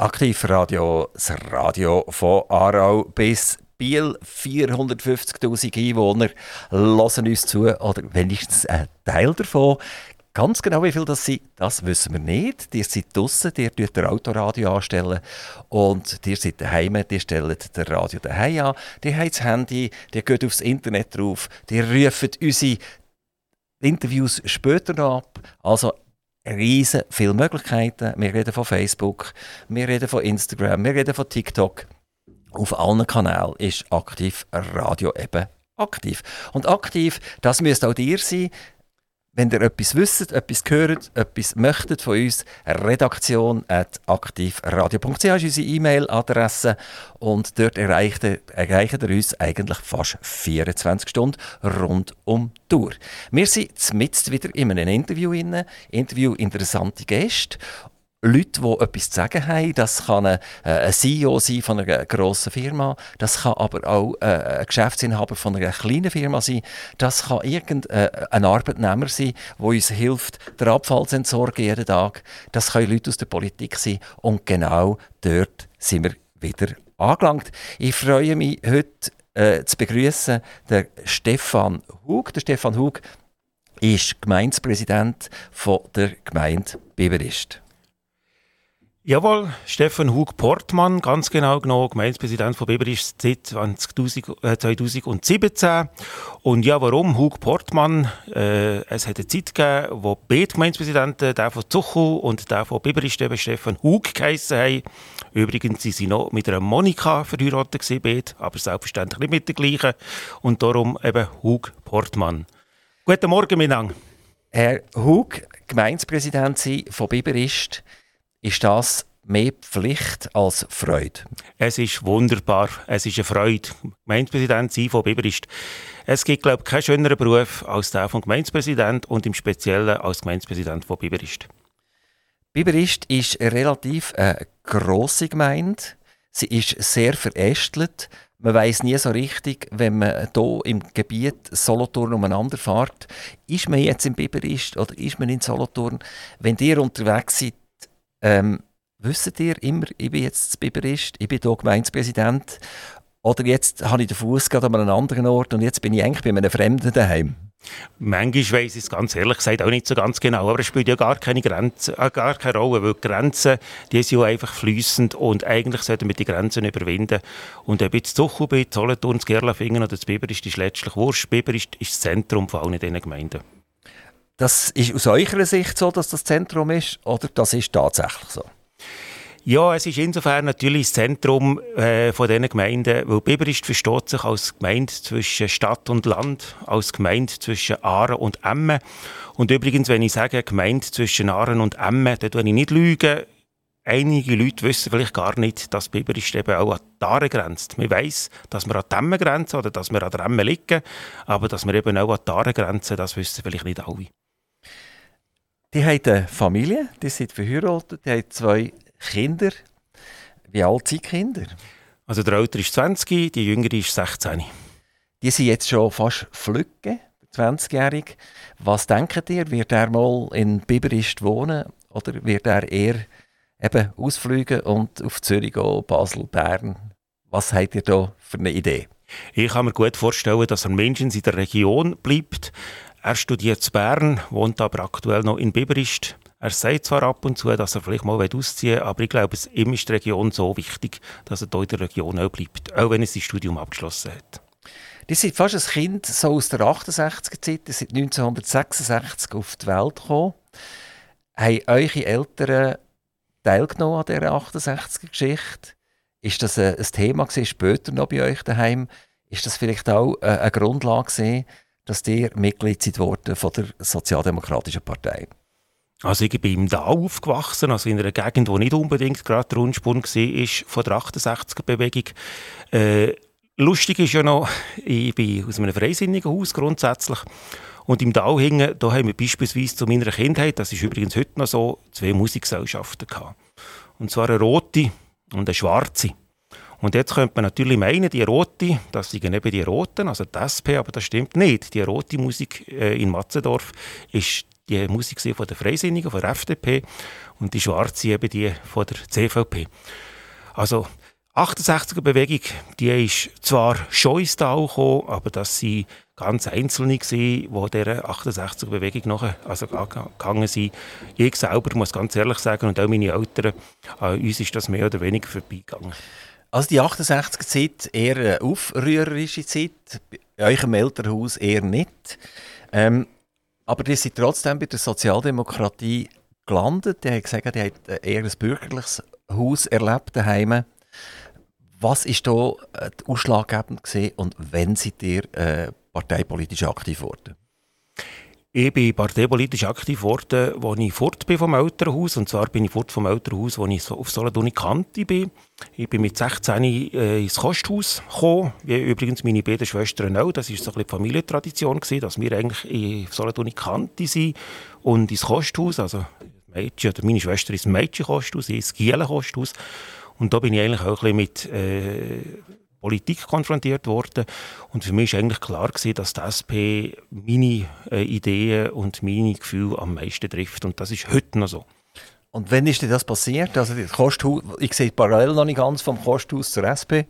Aktivradio, das Radio von Aarau bis Biel, 450.000 Einwohner hören uns zu, oder wenigstens ein Teil davon. Ganz genau wie viel das sind, das wissen wir nicht. Ihr seid draußen, ihr tut der Autoradio anstellen und ihr seid daheim, ihr stellt das Radio daheim an, ihr habt das Handy, ihr geht aufs Internet drauf, ihr ruft unsere Interviews später ab. Also riesen viele Möglichkeiten. Wir reden von Facebook, wir reden von Instagram, wir reden von TikTok. Auf allen Kanälen ist aktiv Radio eben aktiv. Und aktiv, das müsst auch ihr sein. Wenn ihr etwas wisst, etwas gehört, etwas möchtet von uns, redaktion at aktivradio.ch ist unsere E-Mail-Adresse. Und dort erreicht, erreicht ihr uns eigentlich fast 24 Stunden rund um die Tour. Wir sind jetzt wieder in einem Interview, Interview interessante Gäste Leute, die etwas zu sagen haben. Das kann ein, äh, CEO sein von einer grossen Firma. Das kann aber auch äh, ein Geschäftsinhaber von einer kleinen Firma sein. Das kann irgendein äh, Arbeitnehmer sein, der uns hilft, den Abfall zu entsorgen jeden Tag. Das können Leute aus der Politik sein. Und genau dort sind wir wieder angelangt. Ich freue mich heute äh, zu begrüßen den Stefan Hug. Der Stefan Hug ist Gemeindepräsident der Gemeinde Biberist. Jawohl, Stefan Hug Portmann, ganz genau genommen, Gemeindepräsident von Beberisch seit 2017. Und ja, warum Hug Portmann? Äh, es hat eine Zeit gegeben, wo beide Gemeindepräsidenten, der von Zuchu und der von Beberisch, Stefan Hug geheissen haben. Übrigens sind sie noch mit einer Monika verheiratet gewesen, beide, aber selbstverständlich nicht mit der gleichen. Und darum eben Hug Portmann. Guten Morgen, miteinander. Herr Hug, Gemeindepräsident von Biberist, ist das mehr Pflicht als Freude? Es ist wunderbar. Es ist eine Freude. Gemeindepräsident sein von Biberist. Es gibt, glaube ich, keinen schöneren Beruf als der von Gemeindepräsident und im Speziellen als Gemeindepräsident von Biberist. Biberist ist eine relativ äh, grosse Gemeinde. Sie ist sehr verästelt. Man weiß nie so richtig, wenn man hier im Gebiet Solothurn umeinander fährt, ist man jetzt in Biberist oder ist man in Solothurn? Wenn ihr unterwegs seid, ähm, wisst ihr immer, ich bin jetzt Biberist, ich bin hier Gemeindepräsident oder jetzt habe ich den Fuß an einem anderen Ort und jetzt bin ich eigentlich bei einem Fremden daheim? Manchmal weiss ich es ganz ehrlich gesagt auch nicht so ganz genau, aber es spielt ja gar keine, Grenze, äh, gar keine Rolle, weil die Grenzen, die sind ja einfach fließend und eigentlich sollten wir die Grenzen überwinden. Und ob jetzt Zuchu bin, Solothurn, Gerlafingen oder das Biber ist, letztlich wurscht. Biber ist, ist das Zentrum von allen diesen Gemeinden. Das ist aus eurer Sicht so, dass das Zentrum ist, oder das ist tatsächlich so? Ja, es ist insofern natürlich das Zentrum äh, von diesen Gemeinden, weil Biberist versteht sich als Gemeinde zwischen Stadt und Land, als Gemeinde zwischen Aaren und Emmen. Und übrigens, wenn ich sage Gemeinde zwischen Aaren und Emmen, dann tue ich nicht lügen. Einige Leute wissen vielleicht gar nicht, dass Biberist eben auch an die Aare grenzt. Man weiss, dass wir an die Emmen grenzen oder dass wir an der Emmen liegen, aber dass wir eben auch an die Aare grenzen, das wissen vielleicht nicht alle. Die haben eine Familie, die sind verheiratet, die haben zwei Kinder. Wie alt sind die Kinder? Also der Ältere ist 20, die Jüngere ist 16. Die sind jetzt schon fast flügge, 20-jährig. Was denkt ihr, wird er mal in Biberist wohnen oder wird er eher eben ausfliegen und auf Zürich gehen, Basel, Bern? Was habt ihr da für eine Idee? Ich kann mir gut vorstellen, dass er mindestens in der Region bleibt. Er studiert in Bern, wohnt aber aktuell noch in Biberist. Er sagt zwar ab und zu, dass er vielleicht mal ausziehen will, aber ich glaube, ihm ist die Region so wichtig, dass er hier in der Region auch bleibt, auch wenn er sein Studium abgeschlossen hat. Die sind fast ein Kind so aus der 68er-Zeit, die sind 1966 auf die Welt gekommen. Haben eure Eltern teilgenommen an dieser 68er-Geschichte? Ist das ein, Thema gewesen, später noch bei euch daheim? Ist das vielleicht auch eine Grundlage gewesen, dass ihr Mitglied seid worden von der Sozialdemokratischen Partei? Also ich bin im Dau aufgewachsen, also in einer Gegend, wo nicht unbedingt gerade der Rundspun war, von der 68er-Bewegung. Äh, lustig ist ja noch, ich bin aus einem freisinnigen Haus grundsätzlich. Und im Dau hingen, da haben wir beispielsweise zu meiner Kindheit, das ist übrigens heute noch so, zwei Musikgesellschaften gehabt. Und zwar eine rote und eine schwarze. Und jetzt könnte man natürlich meinen, die rote, das sind eben die roten, also die SP, aber das stimmt nicht. Die rote Musik äh, in Matzendorf ist die Musik von der Freisinnigen, von der FDP. und die schwarze eben die von der CVP. Also 68er-Bewegung, die ist zwar schon ins Tal gekommen, aber das sind ganz Einzelne gewesen, die dieser 68er-Bewegung nachher also gegangen sind. Ich selber muss ganz ehrlich sagen, und auch meine Eltern, an uns ist das mehr oder weniger vorbeigegangen. Also die 68er-Zeit eher eine aufrührerische Zeit, in eurem Elternhaus eher nicht. Ähm, aber ihr seid trotzdem bei der Sozialdemokratie gelandet. Die haben gesagt, ihr habt eher ein bürgerliches Haus erlebt daheim. Was ist da äh, ausschlaggebend und wenn seid ihr äh, parteipolitisch aktiv geworden? Ich bin parteipolitisch aktiv geworden, als ich fort bin vom Elternhaus. Und zwar bin ich fort vom Elternhaus, als ich auf Solothurn Kanti bin. Ich bin mit 16 äh, ins Kosthaus gekommen, wie übrigens meine beiden Schwestern auch. Das war so ein bisschen die Familientradition, gewesen, dass wir eigentlich in Solothurn Kanti sind und ins Kosthaus, also Mädchen, oder meine Schwester ist ein Mädchenkosthaus, ich ins Gielenkosthaus. Und da bin ich eigentlich auch ein bisschen mit äh, Politik konfrontiert worden. Und für mich war eigentlich klar, gewesen, dass die SP meine äh, Ideen und meine Gefühle am meisten trifft. Und das ist heute noch so. Und wann ist denn das passiert? Also das Kosthaus, ich sehe parallel noch nicht ganz vom Kosthaus zur SP.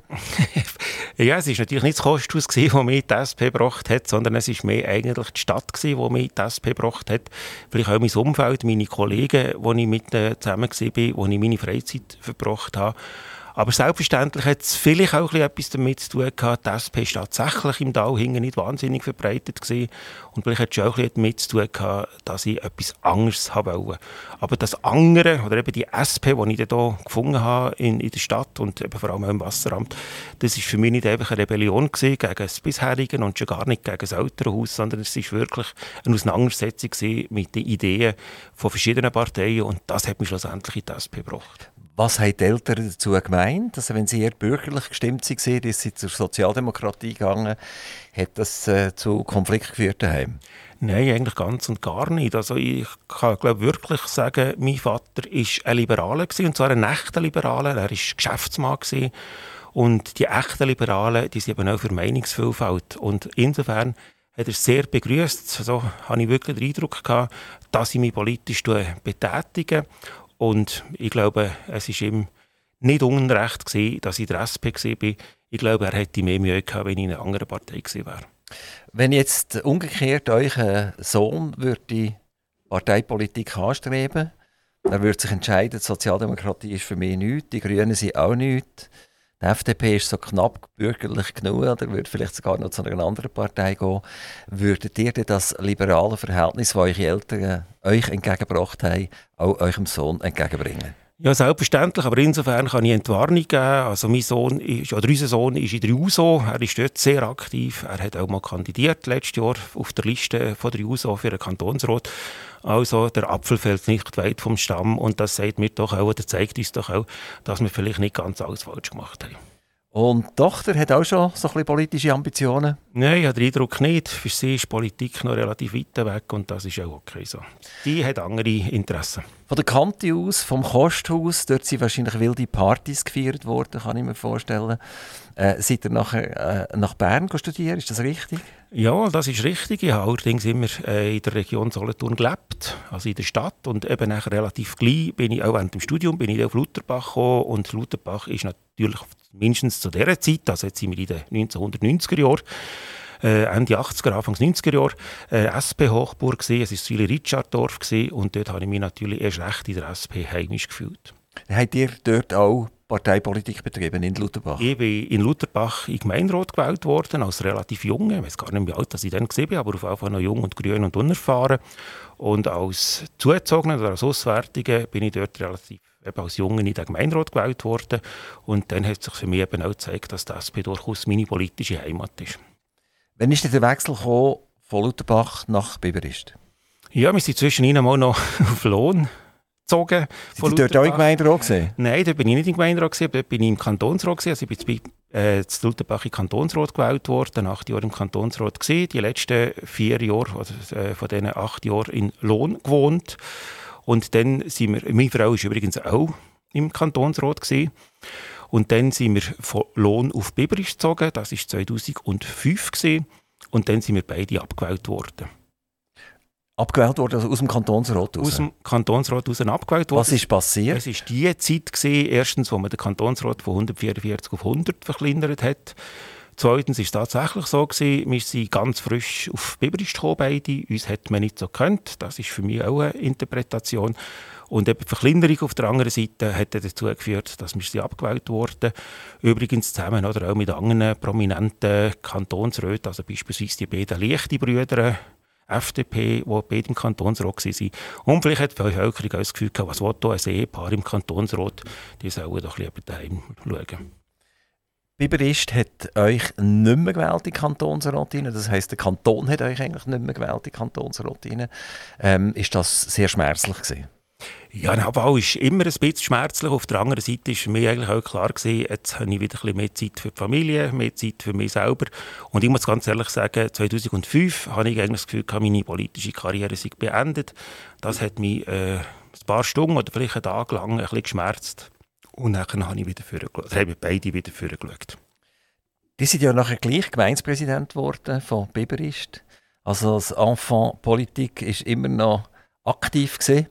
ja, es war natürlich nicht das Kosthaus, das mich die SP gebracht hat, sondern es war mehr eigentlich die Stadt, die mich die SP gebracht hat. Vielleicht auch mein Umfeld, meine Kollegen, die ich mit äh, zusammen war, wo ich meine Freizeit verbracht habe. Aber selbstverständlich hat es vielleicht auch etwas damit zu tun gehabt, die SP ist tatsächlich im Tal hinten nicht wahnsinnig verbreitet gewesen. Und vielleicht hat es auch damit zu tun gehabt, dass ich etwas anderes wollte. Aber das andere, oder eben die SP, die ich hier gefunden habe in, in der Stadt und eben vor allem im Wasseramt, das ist für mich nicht einfach eine Rebellion gewesen gegen das bisherige und schon gar nicht gegen das Elternhaus, sondern es ist wirklich eine Auseinandersetzung mit den Ideen von verschiedenen Parteien und das hat mich schlussendlich in die SP gebracht. Was haben die Eltern dazu gemeint? Also wenn sie eher bürgerlich gestimmt waren, ist sie zur Sozialdemokratie gegangen, hat das äh, zu Konflikt geführt daheim? Nein, eigentlich ganz und gar nicht. Also ich kann glaube wirklich sagen, mein Vater war ein Liberaler gewesen, und zwar ein echter Liberaler. Er war Geschäftsmann gewesen. und die echten Liberalen, die sind eben auch für Meinungsvielfalt und insofern hat er sehr begrüßt. So also, habe ich wirklich den Eindruck gehabt, dass ich mich politisch betätige und ich glaube, es ist ihm nicht unrecht gewesen, dass ich der SP war. Ich glaube, er hätte mehr Mühe gehabt, wenn ich in einer anderen Partei gewesen wäre. Wenn jetzt umgekehrt euer Sohn würde Parteipolitik anstreben, er würde sich entscheiden, die Sozialdemokratie ist für mich nichts, die Grünen sind auch nichts. Die FDP ist so knapp bürgerlich genug oder würde vielleicht sogar noch zu einer anderen Partei gehen. Würdet ihr das liberale Verhältnis, das eure Eltern euch entgegengebracht haben, auch eurem Sohn entgegenbringen? Ja, selbstverständlich, aber insofern kann ich Entwarnung geben. Also mein Sohn ist, oder unser Sohn ist in der USO, er ist dort sehr aktiv. Er hat auch mal kandidiert letztes Jahr auf der Liste von der USO für den Kantonsrat. Also der Apfel fällt nicht weit vom Stamm und das sagt mir doch auch, oder zeigt uns doch auch, dass wir vielleicht nicht ganz alles falsch gemacht haben. Und die Tochter hat auch schon so ein bisschen politische Ambitionen? Nein, ich habe den Eindruck nicht. Für sie ist Politik noch relativ weit weg und das ist auch okay so. Die hat andere Interessen. Von der Kante aus, vom Kosthaus, dort sind wahrscheinlich wilde Partys gefeiert worden, kann ich mir vorstellen. Äh, seid ihr nachher äh, nach Bern studieren, ist das richtig? Ja, das ist richtig. Ich habe allerdings immer äh, in der Region Solothurn gelebt, also in der Stadt. Und eben nachher relativ gleich bin ich auch während dem Studium bin ich auf Lutherbach gekommen. Und Lutherbach ist natürlich mindestens zu dieser Zeit, also jetzt sind wir in den 1990er Jahren, äh, Ende 80er, Anfang 90er Jahre äh, SP-Hochburg gesehen. Es war Züli Richarddorf und dort habe ich mich natürlich erst recht in der SP heimisch gefühlt. Habt ihr dort auch Parteipolitik betrieben in Lutherbach? Ich bin in Lutherbach in Gemeinderat gewählt worden, als relativ Junge. Ich weiß gar nicht, wie alt ich dann war, aber auf jeden Fall noch jung und grün und unerfahren. Und als Zugezogener oder als Auswärtiger bin ich dort relativ eben als Junge in den Gemeinderat gewählt worden. Und dann hat sich für mich eben auch gezeigt, dass die SP durchaus meine politische Heimat ist. Wann ist denn der Wechsel gekommen von Lutherbach nach Biberist? Ja, wir sind zwischendrin mal noch auf Lohn gezogen. Sind Sie dort auch im Gemeinderat gesehen? Nein, dort bin ich nicht im Gemeinderat gesehen, dort bin ich im Kantonsrat gesehen. Also ich bin äh, zu Lutherbach im Kantonsrat gewählt worden, acht Jahre im Kantonsrat gesehen, die letzten vier Jahre, also äh, von diesen acht Jahren in Lohn gewohnt. Und dann sind wir, meine Frau ist übrigens auch im Kantonsrat gesehen. Und dann sind wir von Lohn auf Biberisch gezogen, das war 2005 gewesen. Und dann sind wir beide abgewählt worden. Abgewählt worden, also aus dem Kantonsrat raus? Aus dem Kantonsrat raus abgewählt worden. Was ist passiert? Es war die Zeit, gewesen, erstens, wo man den Kantonsrat von 144 auf 100 verkleinert hat. Zweitens war es tatsächlich so, gewesen, wir sind ganz frisch auf Biberist gekommen, beide. Uns hat man nicht so gekannt. Das ist für mich auch eine Interpretation. Und eben die Verkleinerung auf der anderen Seite hat dazu geführt, dass wir sie abgewählt wurden. Übrigens zusammen oder auch mit anderen prominenten Kantonsräten, also beispielsweise die beiden leichten Brüder, FDP, die beide im Kantonsrat waren. Und vielleicht hat die Bevölkerung auch das Gefühl gehabt, was will da ein Ehepaar im Kantonsrat, die sollen doch lieber daheim schauen. Biberist hat euch nicht mehr gewählt in Kantonsrat Das heisst, der Kanton hat euch eigentlich nicht mehr gewählt in Kantonsrat ähm, Ist das sehr schmerzlich gewesen? Ja, ein Abbau ist immer ein bisschen schmerzlich. Auf der anderen Seite ist mir eigentlich auch klar gewesen, jetzt habe ich wieder ein bisschen mehr Zeit für die Familie, mehr Zeit für mich selber. Und ich muss ganz ehrlich sagen, 2005 habe ich eigentlich das Gefühl, meine politische Karriere sei beendet. Das hat mich äh, ein paar Stunden oder vielleicht einen Tag lang ein bisschen geschmerzt. Und dann habe ich wieder vorgeschaut, haben beide wieder vorgeschaut. Die sind ja nachher gleich Gemeindepräsident geworden von Biberist. Also das Enfant Politik ist immer noch aktiv gewesen.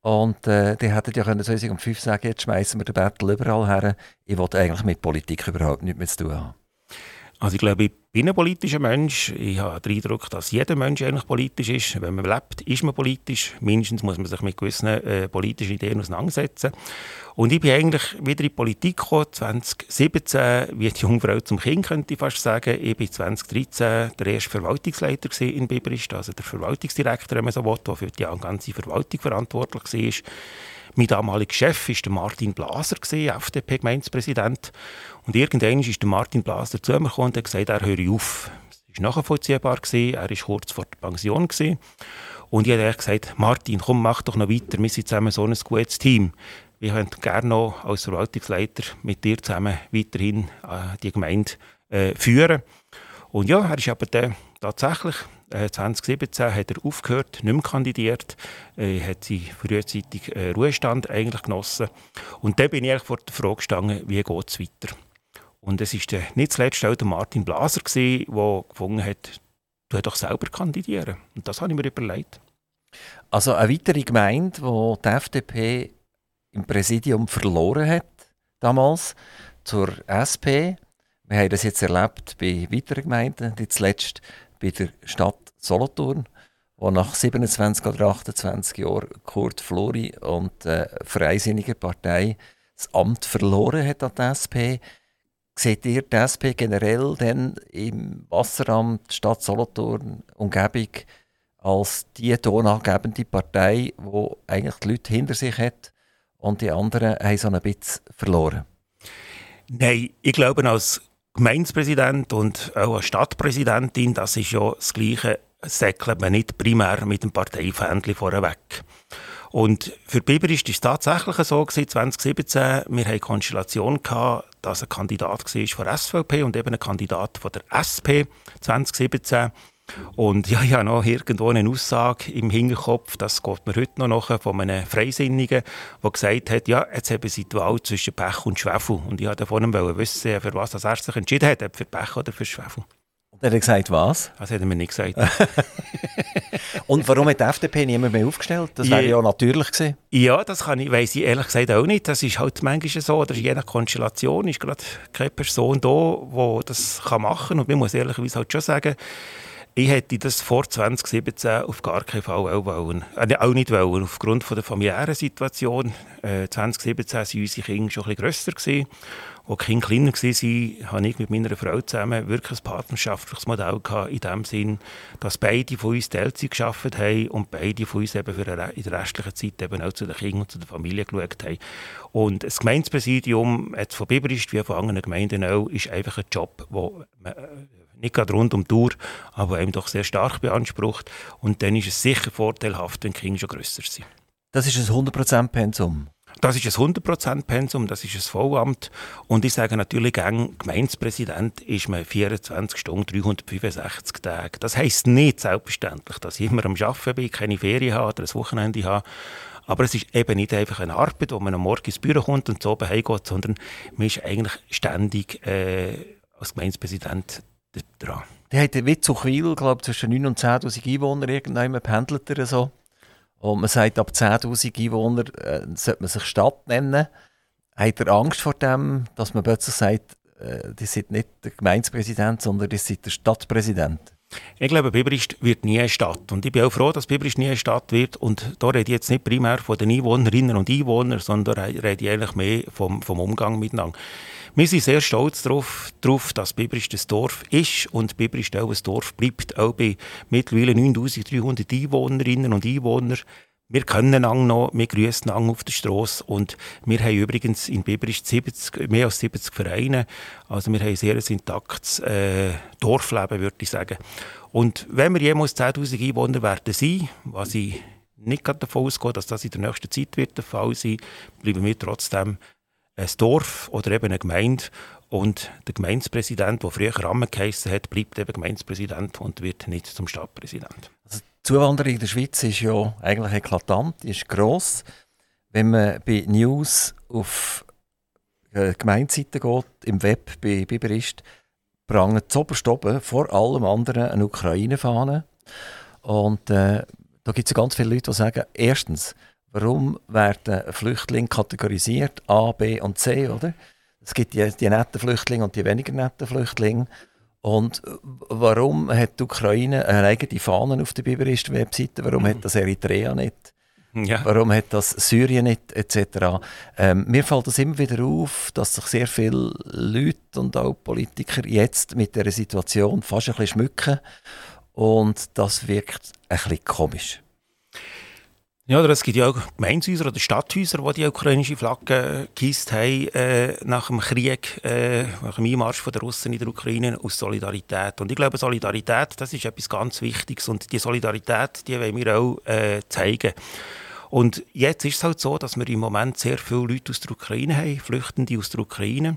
Und äh, die hätten ja können 2005 sagen, jetzt schmeißen wir den Battle überall her. Ich wollte eigentlich mit Politik überhaupt nichts mehr zu tun haben. Also ich glaube, ich bin ein politischer Mensch. Ich habe den Eindruck, dass jeder Mensch eigentlich politisch ist. Wenn man lebt, ist man politisch. Mindestens muss man sich mit gewissen äh, politischen Ideen auseinandersetzen. Und ich bin eigentlich wieder in die Politik gekommen, 2017, wie die Jungfrau zum Kind, könnte ich fast sagen. Ich war 2013 der erste Verwaltungsleiter in Biberist, also der Verwaltungsdirektor, wenn man so will, der für die ganze Verwaltung verantwortlich war. Mein damaliger Chef war Martin Blaser, FDP-Gemeindepräsident. Und irgendwann ist Martin Blaser zu mir gekommen und hat gesagt, er höre auf. Es war nachvollziehbar, er war kurz vor der Pension. Und ich habe gesagt, Martin, komm, mach doch noch weiter, wir sind zusammen so ein gutes Team. Wir würden gerne noch als Verwaltungsleiter mit dir zusammen weiterhin äh, die Gemeinde äh, führen. Und ja, er ist aber dann tatsächlich 2017 äh, hat er aufgehört, nicht mehr kandidiert, äh, hat sie frühzeitig äh, Ruhestand eigentlich genossen. Und dann bin ich vor der Frage gestanden, wie geht es weiter? Und es war nicht zuletzt auch der Martin Blaser, der gefunden hat, du doch selber kandidieren. Und das habe ich mir überlegt. Also eine weitere Gemeinde, wo die FDP im Präsidium verloren hat, damals, zur SP. Wir haben das jetzt erlebt bei weiteren Gemeinden, die zuletzt bei der Stadt Solothurn, wo nach 27 oder 28 Jahren Kurt Flori und äh, Freisinnige Partei das Amt verloren hat an die SP. Seht ihr die SP generell denn im Wasseramt Stadt Solothurn Umgebung als die tonangebende Partei, die eigentlich die Leute hinter sich hat und die anderen haben so ein bisschen verloren? Nein, ich glaube, als Gemeindepräsident und auch als Stadtpräsidentin, das ist ja das Gleiche, säckelt man nicht primär mit dem Parteifähnchen vorweg. Und für Biber ist es tatsächlich so gewesen, 2017, wir hatten eine Konstellation dass ein Kandidat war von der SVP und eben ein Kandidat von der SP 2017. Und ja, habe noch irgendwo eine Aussage im Hinterkopf, das geht mir heute noch nach, von einem Freisinnigen, der gesagt hat, ja, jetzt haben sie die Wahl zwischen Pech und Schwefel. Und ich wollte von ihm wissen, für was er sich entschieden hat, ob für Pech oder für Schwefel. Er hat gesagt, was? Das hat er mir nicht gesagt. und warum hat die FDP niemand mehr aufgestellt? Das wäre ja natürlich gewesen. Ja, das kann ich, weiss ich ehrlich gesagt auch nicht. Das ist halt manchmal so, oder je nach Konstellation ist gerade keine Person da, die das machen kann. Und man muss ehrlicherweise halt schon sagen, ich hätte das vor 2017 auf gar keinen Fall auch, wollen. Äh, auch nicht wollen. Aufgrund von der familiären Situation. Äh, 2017 waren unsere Kinder schon ein bisschen grösser. Als die Kinder kleiner waren, hatte ich mit meiner Frau zusammen wirklich ein partnerschaftliches Modell gehabt, in dem Sinn, dass beide von uns Teilzeit gearbeitet haben und beide von uns eben für in der restlichen Zeit eben auch zu den Kindern und zu der Familie geschaut haben. Und das Gemeindepräsidium, jetzt von Biberist wie von anderen Gemeinden auch, ist einfach ein Job, wo man äh, nicht gerade rund um die Uhr, aber eben doch sehr stark beansprucht. Und dann ist es sicher vorteilhaft, wenn die Kinder schon grösser sind. Das ist ein 100%-Pensum? Das ist ein 100%-Pensum, das ist ein Vollamt. Und ich sage natürlich gern, Gemeindepräsident ist man 24 Stunden, 365 Tage. Das heisst nicht selbstverständlich, dass ich immer am Arbeiten bin, keine Ferien habe oder ein Wochenende habe. Aber es ist eben nicht einfach eine Arbeit, wo man am Morgen ins Büro kommt und so heimgeht, sondern man ist eigentlich ständig äh, als Gemeindepräsident dran. Die hat wie Zuchwil, glaube ich, zwischen 9.000 und 10'000 Einwohner irgendwann pendelt er so. Und man sagt, ab 10'000 Einwohner äh, sollte man sich Stadt nennen. Hat er Angst vor dem, dass man plötzlich sagt, äh, die sind nicht der Gemeindepräsident, sondern die sind der Stadtpräsident? Ich glaube, Biberist wird nie eine Stadt. Und ich bin auch froh, dass Biberist nie eine Stadt wird. Und da rede ich jetzt nicht primär von den Einwohnerinnen und Einwohnern, sondern rede ich eigentlich mehr vom, vom Umgang miteinander. Wir sind sehr stolz darauf, dass Biberist ein Dorf ist und Biberist auch ein Dorf bleibt, auch bei mittlerweile 9300 Einwohnerinnen und Einwohnern. Wir kennen Ang noch, wir grüßen Ang auf der Straße und wir haben übrigens in Biberist 70, mehr als 70 Vereine. Also wir haben ein sehr intaktes äh, Dorfleben, würde ich sagen. Und wenn wir jemals 10'000 Einwohner werden sein, was ich nicht davon ausgehe, dass das in der nächsten Zeit wird der Fall sein, bleiben wir trotzdem ein Dorf oder eben eine Gemeinde und der Gemeindepräsident, der früher Rahmen geheissen hat, bleibt eben Gemeindepräsident und wird nicht zum Stadtpräsident. Also die Zuwanderung in der Schweiz ist ja eigentlich eklatant, ist gross. Wenn man bei News auf äh, Gemeindeseiten geht, im Web bei Biberist, prangen zoberst oben vor allem anderen eine Ukraine-Fahne. Und äh, da gibt es ja ganz viele Leute, die sagen, erstens, warum werden Flüchtlinge kategorisiert, A, B und C, oder? Es gibt die, die netten Flüchtlinge und die weniger netten Flüchtlinge. Und warum hat die Ukraine eine eigene Fahne auf der Biberist-Webseite? Warum mhm. hat das Eritrea nicht? Ja. Warum hat das Syrien nicht? Etc. Ähm, mir fällt es immer wieder auf, dass sich sehr viele Leute und auch Politiker jetzt mit der Situation fast ein bisschen schmücken. Und das wirkt ein bisschen komisch. Ja, oder es gibt ja auch Gemeindehäuser oder Stadthäuser, die die ukrainische Flagge gehisst haben äh, nach dem Krieg, äh, nach dem Einmarsch der Russen in der Ukraine aus Solidarität. Und ich glaube, Solidarität, das ist etwas ganz Wichtiges und die Solidarität, die wollen wir auch äh, zeigen. Und jetzt ist es halt so, dass wir im Moment sehr viele Leute aus der Ukraine haben, Flüchtende aus der Ukraine.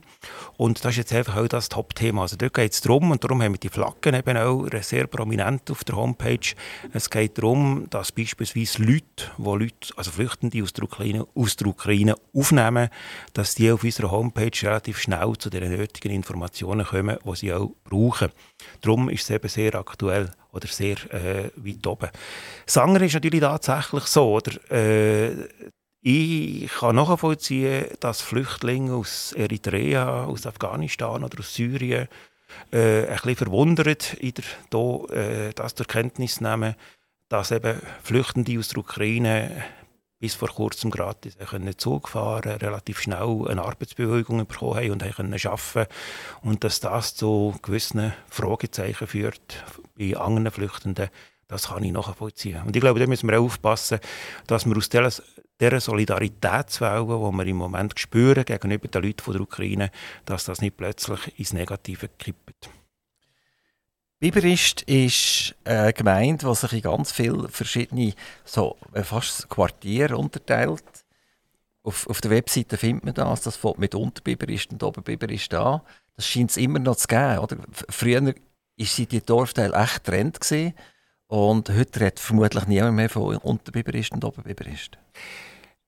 Und das ist jetzt einfach auch das Top-Thema. Also dort geht es darum, und darum haben wir die Flaggen eben auch sehr prominent auf der Homepage. Es geht darum, dass beispielsweise Leute, die Leute, also Flüchtende aus der Ukraine, aus der Ukraine aufnehmen, dass die auf unserer Homepage relativ schnell zu den nötigen Informationen kommen, die sie auch brauchen. Darum ist es eben sehr aktuell oder sehr äh, weit oben. Sanger ist natürlich tatsächlich so, oder? Äh, ich kann nachvollziehen, dass Flüchtlinge aus Eritrea, aus Afghanistan oder aus Syrien äh, ein bisschen verwundert in der, äh, das zur Kenntnis nehmen, dass eben Flüchtende aus der Ukraine bis vor kurzem gratis können Zug fahren, relativ schnell eine Arbeitsbewilligung bekommen haben und können arbeiten und dass das zu gewissen Fragezeichen führt bei anderen Flüchtenden, das kann ich nachvollziehen. Und ich glaube, da müssen wir auch aufpassen, dass wir aus dieser, dieser Solidaritätswelle, die wir im Moment spüren gegenüber den Leuten von der Ukraine, dass das nicht plötzlich ins Negative kippt. Biberist ist eine Gemeinde, die sich in ganz viele verschiedene, so äh, fast Quartiere unterteilt. Auf, auf der Webseite findet man das. Das fängt mit Unterbiberist und Oberbiberist an. Das scheint es immer noch zu geben. Oder? Früher war die Dorfteil echt Trend. Gewesen, und heute redet vermutlich niemand mehr von Unterbiberist und Oberbiberist.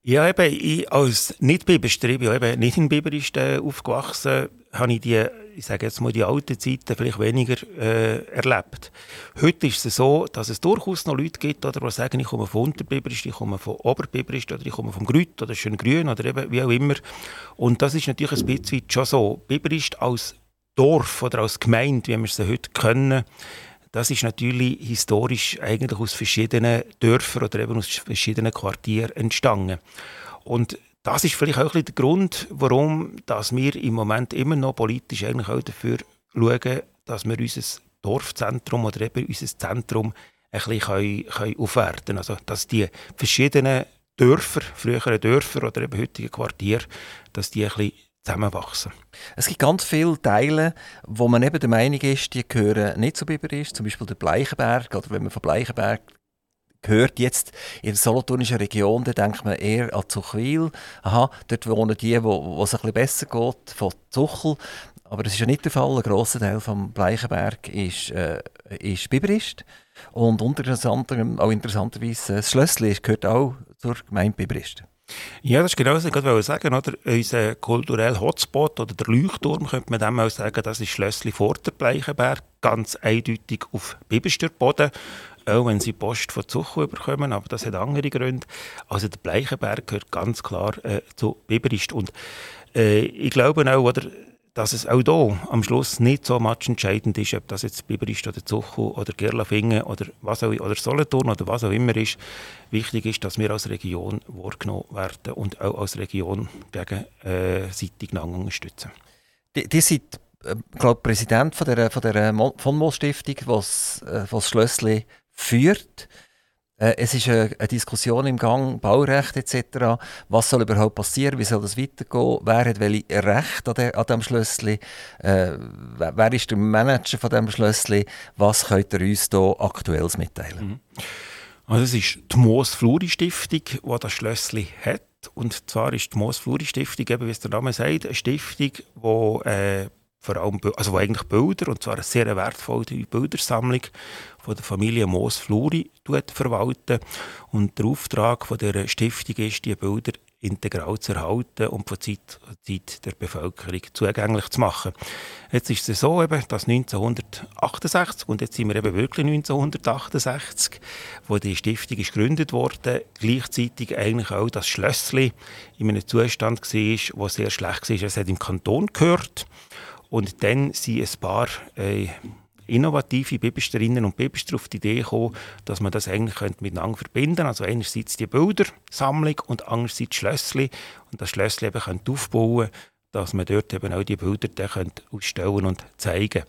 Ja, eben, ich als Nicht-Biberist, ich bin eben nicht in Biberist äh, aufgewachsen, habe ich die, ich sage jetzt mal, die alten Zeiten vielleicht weniger äh, erlebt. Heute ist es so, dass es durchaus noch Leute gibt, oder, die sagen, ich komme von Unterbiberist, ich komme von Oberbiberist, oder ich komme vom Grüt oder Schöngrün oder eben wie auch immer. Und das ist natürlich ein bisschen schon so. Biberist als Dorf oder als Gemeinde, wie wir es heute kennen, das ist natürlich historisch eigentlich aus verschiedenen Dörfern oder eben aus verschiedenen Quartieren entstanden. Und das ist vielleicht auch ein der Grund, warum dass wir im Moment immer noch politisch eigentlich auch dafür schauen, dass wir unser Dorfzentrum oder eben unser Zentrum ein bisschen können, können aufwerten können. Also, dass die verschiedenen Dörfer, frühere Dörfer oder eben heutige Quartiere, dass die ein bisschen zusammenwachsen. Es gibt ganz viele Teile, wo man eben der Meinung ist, die gehören nicht zu Biberist, zum Beispiel der Bleichenberg, oder wenn man von Bleichenberg gehört jetzt in der solothurnischen Region, dann denkt man eher an Zuchwil. Aha, dort wohnen die, wo, es ein bisschen besser geht, von Zuchel. Aber das ist ja nicht der Fall. Ein grosser Teil vom Bleichenberg ist, äh, ist Biberist. Und unter anderem, auch interessanterweise, das Schlössli gehört auch zur Gemeinde Biberist. Ja, das ist genau was ich sagen oder? Unser kultureller Hotspot oder der Leuchtturm, könnte man dem auch sagen, das ist Schlössli vor der Bleichenberg, ganz eindeutig auf Biberstürboden, auch wenn sie Post von Zuchu überkommen, aber das hat andere Gründe. Also der Bleichenberg gehört ganz klar äh, zu Biberist und äh, ich glaube auch, oder, dass es auch hier am Schluss nicht so entscheidend ist, ob das jetzt Biber ist oder Zuchu oder Gerlafingen oder, was auch, oder Solothurn oder was auch immer ist. Wichtig ist, dass wir als Region wahrgenommen werden und auch als Region gegenseitig äh, unterstützen. Die, die sind, äh, glaube Präsident von der, von der von Moll Stiftung, das äh, Schlössli führt. Äh, es ist eine, eine, Diskussion im Gang, Baurecht etc. Was soll überhaupt passieren? Wie soll das weitergehen? Wer hat welche Recht an, der, an Schlössli? Äh, wer ist der Manager von dem Schlössli? Was könnt ihr uns hier aktuell mitteilen? Mhm. Also es ist die Moos-Fluri-Stiftung, die das Schlössli hat. Und zwar ist die Moos-Fluri-Stiftung, wie es der Name sagt, eine Stiftung, die äh, vor allem, also eigentlich Bilder, und zwar eine sehr wertvolle Bildersammlung von der Familie Moos-Fluri verwalten. Und der Auftrag von der Stiftung ist, die Bilder integral zu erhalten und von Zeit zu Zeit der Bevölkerung zugänglich zu machen. Jetzt ist es so, eben, dass 1968, und jetzt sind wir eben wirklich 1968, wo die Stiftung ist gegründet wurde, gleichzeitig eigentlich auch das Schlössli in einem Zustand war, der sehr schlecht war. Es hat im Kanton gehört und dann sind ein paar äh, innovative Bibelsterinnen und Bibester auf die Idee gekommen, dass man das eigentlich miteinander verbinden könnte. Also einerseits die Bildersammlung und andererseits Schlössli. Und das Schlössli eben aufbauen dass man dort eben auch die Bilder dann ausstellen und zeigen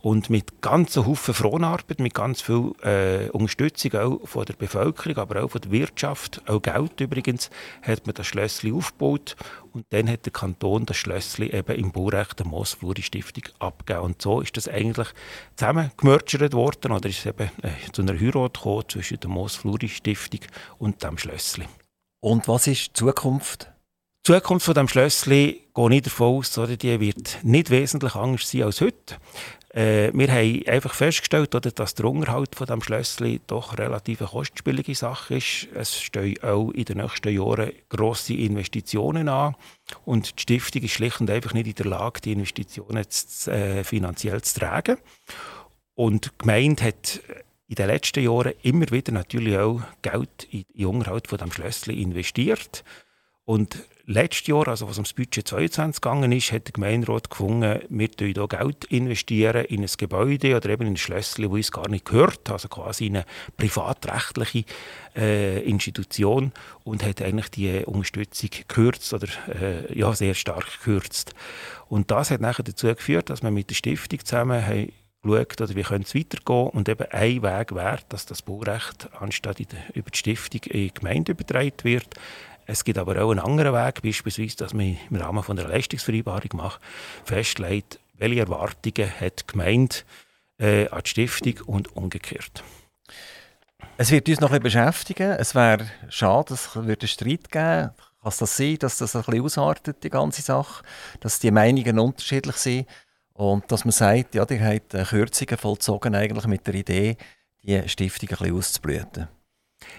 Und mit ganz Haufen Fronarbeit, mit ganz viel äh, Unterstützung auch von der Bevölkerung, aber auch von der Wirtschaft, auch Geld übrigens, hat man das Schlössli aufgebaut und dann hat der Kanton das Schlössli eben im Baurecht der Moosfluri-Stiftung abgegeben. Und so ist das eigentlich zusammengemergert worden oder ist es eben äh, zu einer Heirat gekommen zwischen der Moosfluri-Stiftung und dem Schlössli. Und was ist die Zukunft? Die Zukunft von dem Schlössli gehe ich davon aus, oder, die wird nicht wesentlich anders sein als heute. Äh, wir haben einfach festgestellt, oder, dass der Unterhalt von dem Schlössli doch relativ eine kostspielige Sache ist. Es stehen auch in den nächsten Jahren grosse Investitionen an und die Stiftung ist schlicht und einfach nicht in der Lage, die Investitionen zu, äh, finanziell zu tragen. Und die Gemeinde hat in den letzten Jahren immer wieder natürlich auch Geld in den Unterhalt von dem Schlössli investiert. Und letztes Jahr, also was ums Budget 22 gegangen ist, hat der Gemeinderat gefunden, wir investieren hier Geld investieren in ein Gebäude oder eben in ein Schlössli, das uns gar nicht gehört, also quasi in eine privatrechtliche äh, Institution und hat eigentlich die Unterstützung gekürzt oder äh, ja, sehr stark gekürzt. Und das hat nachher dazu geführt, dass wir mit der Stiftung zusammen haben geschaut, oder wie es weitergehen und eben ein Weg wäre, dass das Baurecht anstatt der, über die Stiftung in die Gemeinde übertragen wird, es gibt aber auch einen anderen Weg, beispielsweise, dass man im Rahmen von einer Leistungsvereinbarung macht, festlegt, welche Erwartungen hat die Gemeinde äh, an die Stiftung und umgekehrt. Es wird uns noch ein bisschen beschäftigen. Es wäre schade, es würde einen Streit geben. Kann es das sein, dass das ein bisschen ausartet, die ganze Sache? Dass die Meinungen unterschiedlich sind? Und dass man sagt, ja, die hat Kürzungen vollzogen eigentlich mit der Idee, die Stiftung ein bisschen auszublüten.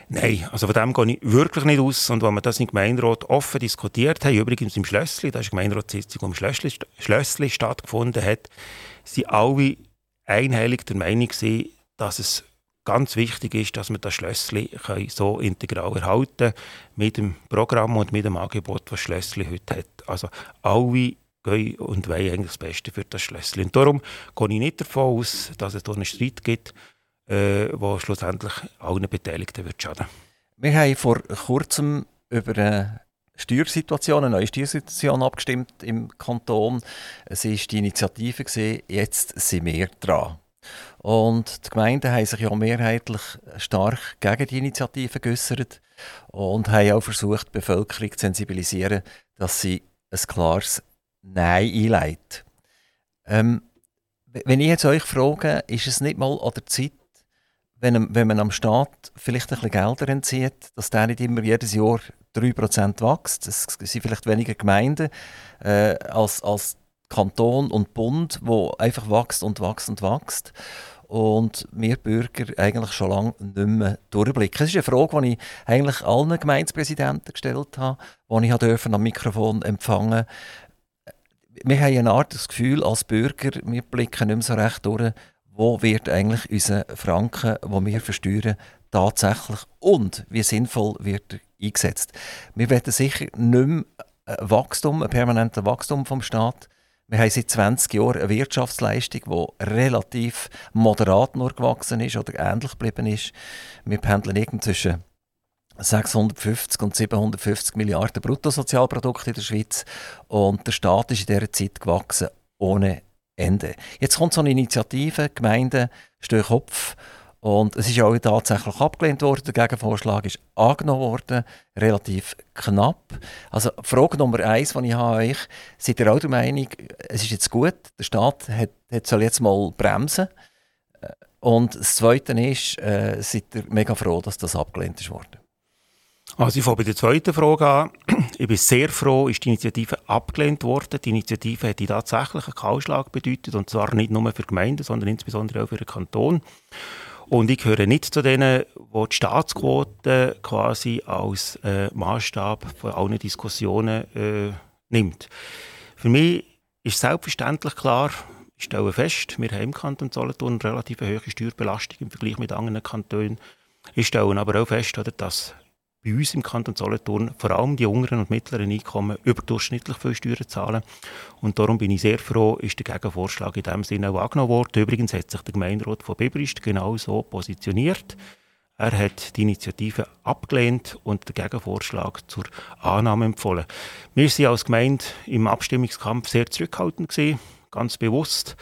Nein, also von dem gehe ich wirklich nicht aus. Und wenn wir das im Gemeinderat offen diskutiert haben, übrigens im Schlössli, da ist eine Gemeinderatssitzung, die im Schlössli, Schlössli stattgefunden hat, sind alle einhellig der Meinung gewesen, dass es ganz wichtig ist, dass wir das Schlössli so integral erhalten mit dem Programm und mit dem Angebot, das Schlössli heute hat. Also alle gehen und wollen eigentlich das Beste für das Schlössli. Und darum gehe ich nicht davon aus, dass es hier einen Streit gibt äh, wo schlussendlich allen Beteiligten wird schaden. Wir haben vor kurzem über eine Steuersituation, eine neue Steuersituation abgestimmt im Kanton. Es war die Initiative, gewesen, jetzt sind wir dran. Und die Gemeinden haben sich ja mehrheitlich stark gegen die Initiative geäußert und haben auch versucht, die Bevölkerung zu sensibilisieren, dass sie ein klares Nein einleitet. Ähm, wenn ich jetzt euch frage, ist es nicht mal an der Zeit, wenn, wenn man am Staat vielleicht ein bisschen Gelder entzieht, dass der nicht immer jedes Jahr 3% wächst. Es sind vielleicht weniger Gemeinden äh, als, als Kanton und Bund, wo einfach wächst und wächst und wächst. und wir Bürger eigentlich schon lange nicht mehr durchblicken. Das ist eine Frage, die ich eigentlich allen Gemeindepräsidenten gestellt habe, die ich durfte am Mikrofon empfangen Wir haben eine Art das Gefühl als Bürger, wir blicken nicht mehr so recht durch, wo wird eigentlich unser Franken, wo wir versteuern, tatsächlich und wie sinnvoll wird er eingesetzt. Wir werden sicher nicht mehr ein Wachstum, ein permanentes Wachstum vom Staat. Wir haben seit 20 Jahren eine Wirtschaftsleistung, die relativ moderat nur gewachsen ist oder ähnlich geblieben ist. Wir pendeln irgend zwischen 650 und 750 Milliarden Bruttosozialprodukte in der Schweiz und der Staat ist in dieser Zeit gewachsen ohne Ende. Jetzt kommt so eine Initiative, Gemeinden stehen Kopf und es ist auch tatsächlich abgelehnt worden. Der Gegenvorschlag ist angenommen worden, relativ knapp. Also Frage Nummer eins, die ich habe euch, seid ihr auch der Meinung, es ist jetzt gut, der Staat hat, hat soll jetzt mal bremsen? Und das Zweite ist, äh, seid ihr mega froh, dass das abgelehnt ist worden? Also ich fange bei der zweiten Frage an. Ich bin sehr froh, ist die Initiative abgelehnt worden. Die Initiative hätte tatsächlich einen Kahlschlag bedeutet, und zwar nicht nur für Gemeinden, sondern insbesondere auch für den Kanton. Und ich gehöre nicht zu denen, die die Staatsquote quasi als äh, Maßstab von allen Diskussionen äh, nimmt. Für mich ist selbstverständlich klar, ich stelle fest, wir haben im Kanton Solothurn eine relativ hohe Steuerbelastung im Vergleich mit anderen Kantonen. Ich stelle aber auch fest, dass bei uns im Kanton Solothurn vor allem die unteren und mittleren Einkommen überdurchschnittlich viel Steuern zahlen. Und darum bin ich sehr froh, ist der Gegenvorschlag in diesem Sinne auch angenommen worden. Übrigens hat sich der Gemeinderat von Bibrist genau so positioniert. Er hat die Initiative abgelehnt und den Gegenvorschlag zur Annahme empfohlen. Wir waren als Gemeinde im Abstimmungskampf sehr zurückhaltend gewesen, ganz bewusst,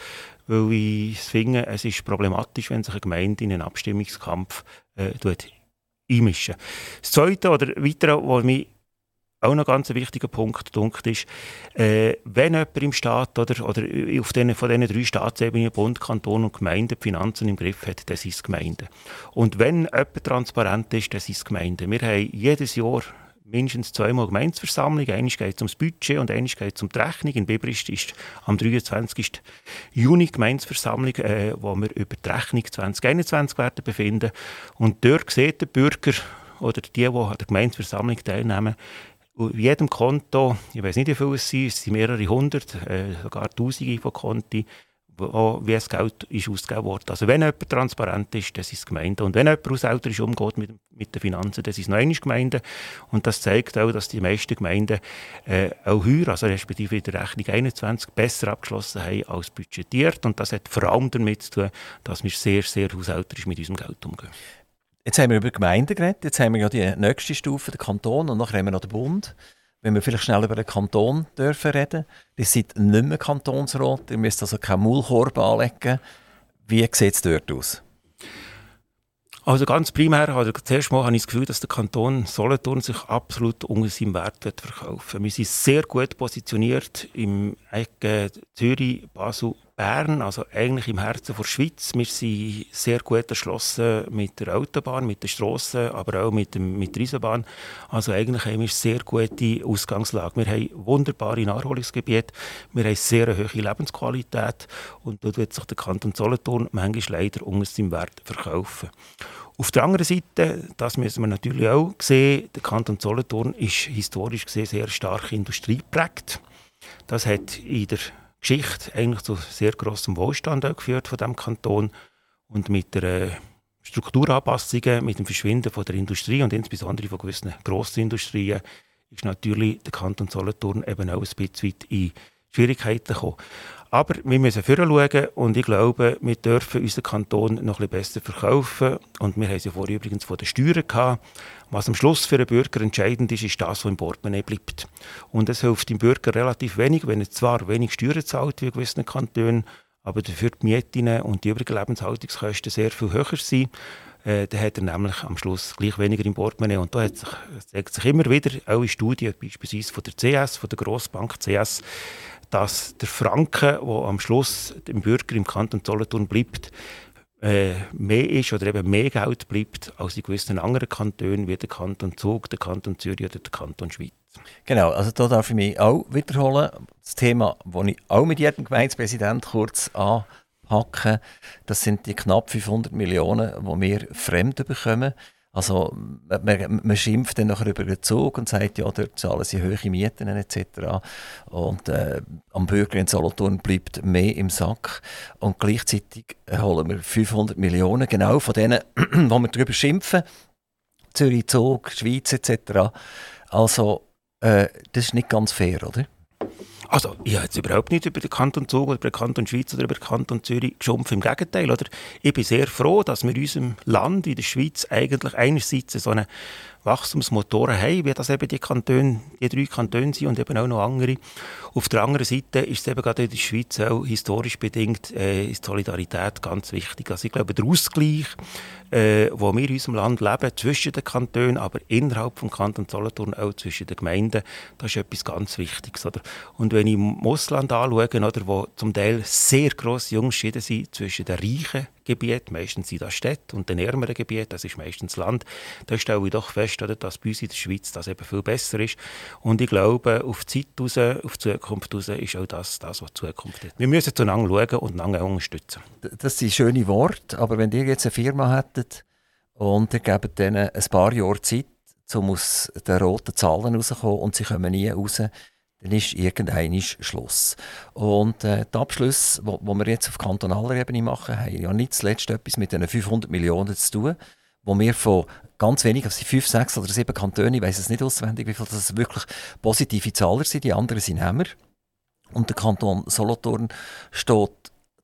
weil ich finde, es ist problematisch, wenn sich eine Gemeinde in einen Abstimmungskampf äh, einmischen. Das Zweite oder Weitere, was mir auch noch ganz ein wichtiger Punkt dunkt ist, äh, wenn jemand im Staat oder, oder auf den, von diesen drei Staatsebenen, Bund, Kanton und Gemeinde, die Finanzen im Griff hat, dann sind es Gemeinden. Und wenn jemand transparent ist, dann sind es Gemeinden. Wir haben jedes Jahr mindestens zweimal Gemeinsversammlung. Einmal geht es ums Budget und einmal geht es um die Rechnung. In Bibrist ist am 23. Juni Gemeinsversammlung, äh, wo wir über die Rechnung 2021 werden befinden. Und dort sieht der Bürger oder die, die an der Gemeinsversammlung teilnehmen, auf jedem Konto, ich weiß nicht, wie viele es sind, es sind mehrere hundert, äh, sogar tausende von Wie das Geld ist ausgegeben wurde. Also wenn jemand transparent ist, das ist Gemeinde. Und wenn jemand haushälterisch umgeht mit, mit den Finanzen, das ist noch eine Gemeinde. Und das zeigt auch, dass die meisten Gemeinden äh, auch heuer, also respektive in der Rechnung 21, besser abgeschlossen haben als budgetiert. Und das hat vor allem damit zu tun, dass wir sehr, sehr haushälterisch mit unserem Geld umgehen. Jetzt haben wir über Gemeinden geredet, jetzt haben wir ja die nächste Stufe, den Kanton, und nachher haben wir noch den Bund wenn wir vielleicht schnell über den Kanton dürfen reden. Ihr seid nicht mehr Kantonsrat, ihr müsst also keinen Maulkorb anlegen. Wie sieht es dort aus? Also ganz primär, also zuerst mal habe ich das Gefühl, dass der Kanton Solothurn sich absolut unter seinem Wert wird verkaufen. Wir sind sehr gut positioniert im Ecke Zürich, Basel, Bern, also eigentlich im Herzen der Schweiz. Wir sind sehr gut erschlossen mit der Autobahn, mit der Strasse, aber auch mit, dem, mit der Eisenbahn. Also eigentlich haben wir sehr gute Ausgangslage. Wir haben wunderbare Naherholungsgebiete, wir haben sehr hohe Lebensqualität und dort wird sich der Kanton Solothurn manchmal leider unter seinem Wert verkaufen. Auf der anderen Seite, das müssen wir natürlich auch sehen, der Kanton Solothurn ist historisch gesehen sehr stark industrieprägt. Das hat in der Geschichte eigentlich zu sehr großem Wohlstand geführt von dem Kanton. Und mit der äh, Strukturanpassungen, mit dem Verschwinden von der Industrie und insbesondere von gewissen Grossindustrien ist natürlich der Kanton Solothurn eben auch ein bisschen weit in Schwierigkeiten gekommen. Aber wir müssen schauen und ich glaube, wir dürfen unseren Kanton noch ein bisschen besser verkaufen. Und wir haben es ja vorher übrigens von den Steuern gehabt. Was am Schluss für den Bürger entscheidend ist, ist das, was im Portemonnaie bleibt. Und es hilft dem Bürger relativ wenig, wenn er zwar wenig Steuern zahlt wie in gewissen Kantonen, aber dafür die Mieten und die übrigen Lebenshaltungskosten sehr viel höher sind. Äh, dann hat er nämlich am Schluss gleich weniger im Portemonnaie. Und da sich, zeigt sich immer wieder, auch in Studien, beispielsweise von der CS, von der Grossbank CS, dass der Franken, der am Schluss dem Bürger im Kanton Solothurn bleibt, äh, mehr ist oder eben mehr Geld bleibt als in gewissen anderen Kantonen wie der Kanton Zug, der Kanton Zürich oder der Kanton Schweiz. Genau, also da darf ich mich auch wiederholen. Das Thema, das ich auch mit jedem Gemeindepräsidenten kurz packen. Das sind die knapp 500 Millionen, die wir fremd bekommen. Also man, man, schimpft dann nachher über den Zug und sagt, ja, dort zahlen sie hohe Mieten etc. Und äh, am Bürger in Solothurn bleibt mehr im Sack. Und gleichzeitig holen wir 500 Millionen, genau von denen, wo wir darüber schimpfen. Zürich, Zug, Schweiz etc. Also äh, das ist nicht ganz fair, oder? Also, ich habe jetzt überhaupt nicht über den Kanton Zug oder über den Kanton Schweiz oder über den Kanton Zürich geschumpft. Im Gegenteil, oder? Ich bin sehr froh, dass wir in unserem Land, in der Schweiz, eigentlich einerseits so eine Wachstumsmotoren haben, wie das eben die Kantone, die drei Kantone sind und eben auch noch andere. Auf der anderen Seite ist es eben gerade in der Schweiz auch historisch bedingt äh, ist Solidarität ganz wichtig. Also ich glaube, der Ausgleich, äh, wo wir in unserem Land leben, zwischen den Kantonen, aber innerhalb des Kanton Solothurn auch zwischen den Gemeinden, das ist etwas ganz Wichtiges. Oder? Und wenn ich im Ausland anschaue, oder, wo zum Teil sehr grosse Unterschiede sind zwischen den reichen Gebiet, meistens sind das Städte, und den ärmeren Gebiet, das ist meistens Land, da stelle ich doch fest, oder, dass bei uns in der Schweiz das eben viel besser ist. Und ich glaube, auf die Zeit raus, auf die Zukunft raus, ist auch das, das was die Zukunft ist. Wir müssen zueinander schauen und einander unterstützen. Das sind schöne Worte, aber wenn ihr jetzt eine Firma hättet und ihr gebt denen ein paar Jahre Zeit, um aus den roten Zahlen rauszukommen und sie kommen nie raus, dann ist irgendein Schluss. Und äh, die Abschlüsse, die wir jetzt auf kantonaler Ebene machen, haben ja nicht zuletzt etwas mit den 500 Millionen zu tun, wo wir von ganz wenig, also fünf, sechs oder sieben Kantone, ich weiß es nicht auswendig, wie viele das wirklich positive Zahler sind, die anderen sind Hämmer. Und der Kanton Solothurn steht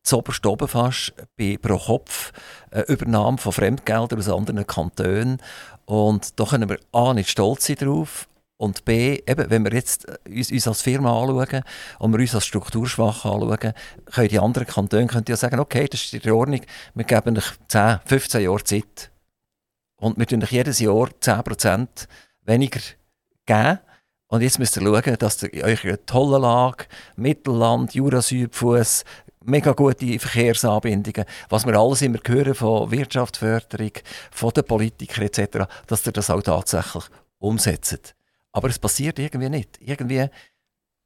zuoberst oben fast bei pro Kopf äh, Übernahme von Fremdgeldern aus anderen Kantonen. Und da können wir A, nicht stolz sein drauf und B, eben, wenn wir jetzt äh, uns, uns als Firma anschauen und wir uns als strukturschwach anschauen, können die anderen Kantone können ja sagen, okay, das ist in Ordnung, wir geben euch 10, 15 Jahre Zeit. Und wir tun euch jedes Jahr 10% weniger geben. Und jetzt müsst ihr schauen, dass ihr euch eine tolle Lage, Mittelland, Jura-Südfuss, mega gute Verkehrsanbindungen, was wir alles immer hören von Wirtschaftsförderung, von den Politikern etc., dass ihr das auch tatsächlich umsetzt. Aber es passiert irgendwie nicht. Irgendwie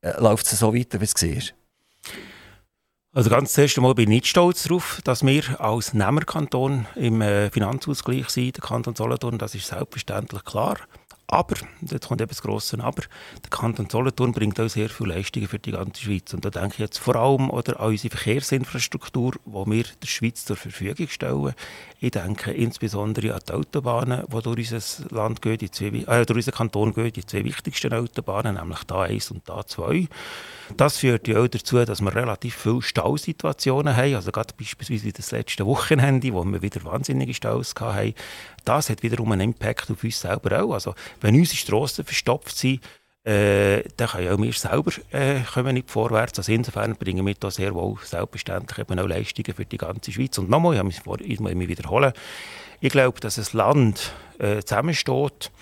äh, läuft es so weiter, wie es war. Also ganz zuerst einmal bin ich nicht stolz darauf, dass wir als Nehmerkanton im äh, Finanzausgleich sind, der Kanton Solothurn, das ist selbstverständlich klar. Aber, jetzt kommt eben das grosse Aber, der Kanton Solothurn bringt auch sehr viele Leistungen für die ganze Schweiz. Und da denke ich jetzt vor allem oder an unsere Verkehrsinfrastruktur, die wir der Schweiz zur Verfügung stellen. Ich denke insbesondere an die Autobahnen, die durch unser Land gehen, die zwei, äh, durch unseren Kanton gehen, die zwei wichtigsten Autobahnen, nämlich die A1 und die A2. Das führt ja auch dazu, dass wir relativ viele Stausituationen haben. Also gerade beispielsweise das letzte Wochenende, wo wir wieder wahnsinnige Staus hatten. Das hat wiederum einen Impact auf uns selber auch. Also wenn unsere Strassen verstopft sind, äh, dann können auch wir selber äh, kommen nicht vorwärts. Also insofern bringen wir da sehr wohl selbstverständlich eben auch Leistungen für die ganze Schweiz. Und nochmal, ich muss mich wiederholen, ich glaube, dass ein Land äh, zusammensteht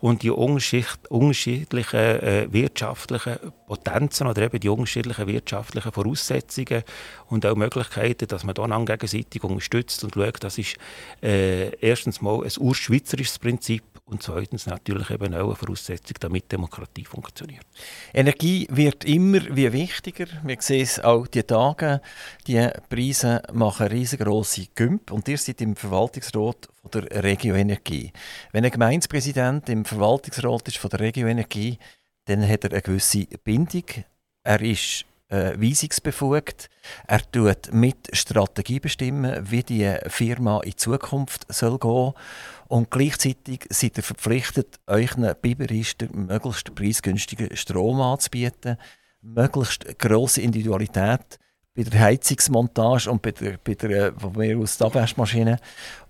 und die unterschiedlichen äh, wirtschaftlichen Potenzen oder eben die unterschiedlichen wirtschaftlichen Voraussetzungen und auch Möglichkeiten, dass man dann gegenseitig unterstützt und schaut, das ist äh, erstens mal ein urschweizerisches Prinzip und zweitens natürlich eben auch eine Voraussetzung, damit Demokratie funktioniert. Energie wird immer wie wichtiger. Wir sehen es auch die Tage. Die Preise machen riesengroße Gümp und ihr seid im Verwaltungsrat von der Regio Energie. Wenn ein Gemeindepräsident im Verwaltungsrat ist von der Regio Energie, dann hat er eine gewisse Bindung. Er ist äh, weisungsbefugt. Er tut mit Strategie bestimmen, wie die Firma in Zukunft soll gehen und gleichzeitig seid ihr verpflichtet, euch Biberisten möglichst preisgünstigen Strom anzubieten, möglichst grosse Individualität bei der Heizungsmontage und bei der, bei der von mir aus der.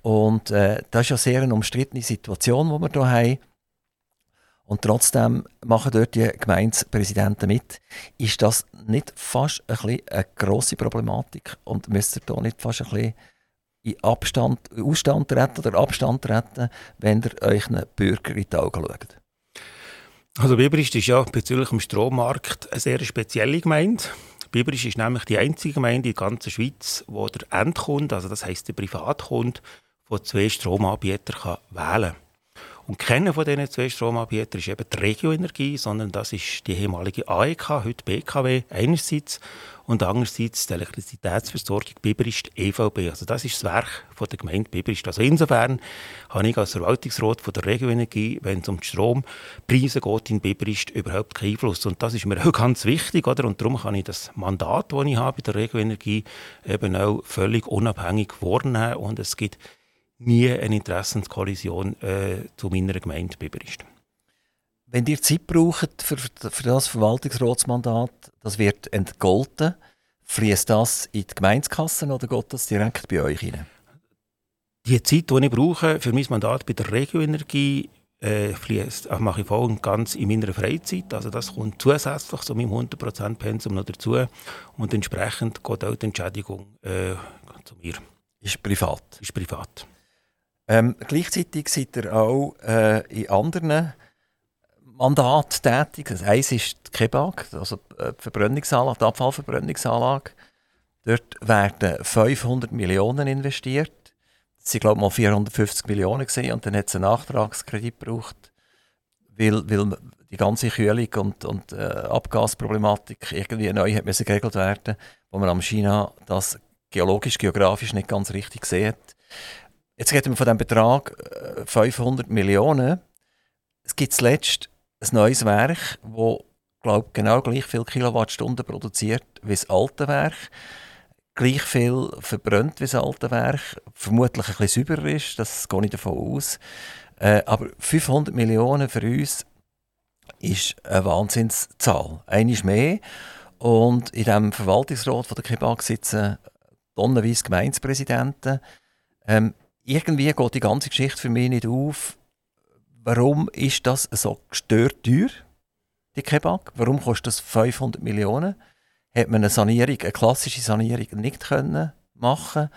Und äh, das ist ja sehr eine umstrittene Situation, die wir hier haben. Und trotzdem machen dort die Gemeindepräsidenten mit. Ist das nicht fast ein bisschen eine grosse Problematik? Und müsst ihr da nicht fast ein bisschen in Abstand, Ausstand treten oder Abstand treten, wenn ihr euch einen Bürger in die Augen schaut? Also Biberist ist ja bezüglich dem Strommarkt eine sehr spezielle Gemeinde. Biberist ist nämlich die einzige Gemeinde in der ganzen Schweiz, wo der Endkunde, also das heisst der Privatkund, von zwei Stromanbietern wählen kann. Und keiner von diesen zwei Stromanbietern ist eben die Regioenergie, sondern das ist die ehemalige AEK, heute BKW einerseits und andererseits die Elektrizitätsversorgung Biberist EVB. Also das ist das Werk von der Gemeinde Biberist. Also insofern habe ich als Verwaltungsrat von der Regioenergie, wenn es um die Strompreise geht in Biberist, überhaupt keinen Einfluss. Und das ist mir auch ganz wichtig, oder? Und darum kann ich das Mandat, das ich habe bei der Regioenergie, eben auch völlig unabhängig wahrnehmen und es gibt nie eine Interessenskollision äh, zu meiner Gemeinde Biberist. Wenn ihr Zeit braucht für, für das Verwaltungsratsmandat, das wird entgolten, fließt das in die Gemeindekassen oder geht das direkt bei euch rein? Die Zeit, die ich brauche für mein Mandat bei der Regioenergie, äh, fließt, äh, mache ich voll und ganz in meiner Freizeit. Also das kommt zusätzlich zu meinem 100% Pensum noch dazu und entsprechend geht auch die Entschädigung äh, zu mir. Ist privat? Ist privat. Ähm, gleichzeitig seid ihr auch äh, in anderen Mandat tätig. Das eins ist die Kebag, also die Verbrennungsanlage, die Abfallverbrennungsanlage. Dort werden 500 Millionen investiert. Das waren, glaube ich, mal 450 Millionen gewesen, und dann hat es einen Nachtragskredit gebraucht, weil, weil die ganze Kühlung und, und äh, Abgasproblematik irgendwie neu hat müssen geregelt werden, wo man am China das geologisch, geografisch nicht ganz richtig sieht. Jetzt reden wir von dem Betrag 500 äh, Millionen. Es gibt zuletzt ein neues Werk, das glaube genau gleich viel Kilowattstunden produziert wie das alte Werk, gleich viel verbrennt wie das alte Werk, vermutlich ein bisschen sauberer ist, das gehe ich davon aus. Äh, aber 500 Millionen für uns ist eine Wahnsinnszahl. Einmal mehr. Und in dem Verwaltungsrat von der Kebab sitzen tonnenweise Gemeindepräsidenten. Ähm, irgendwie geht die ganze Geschichte für mich nicht auf. Warum ist das so gestört teuer, die Kebab? Warum kostet das 500 Millionen? Hat man eine Sanierung, eine klassische Sanierung nicht können machen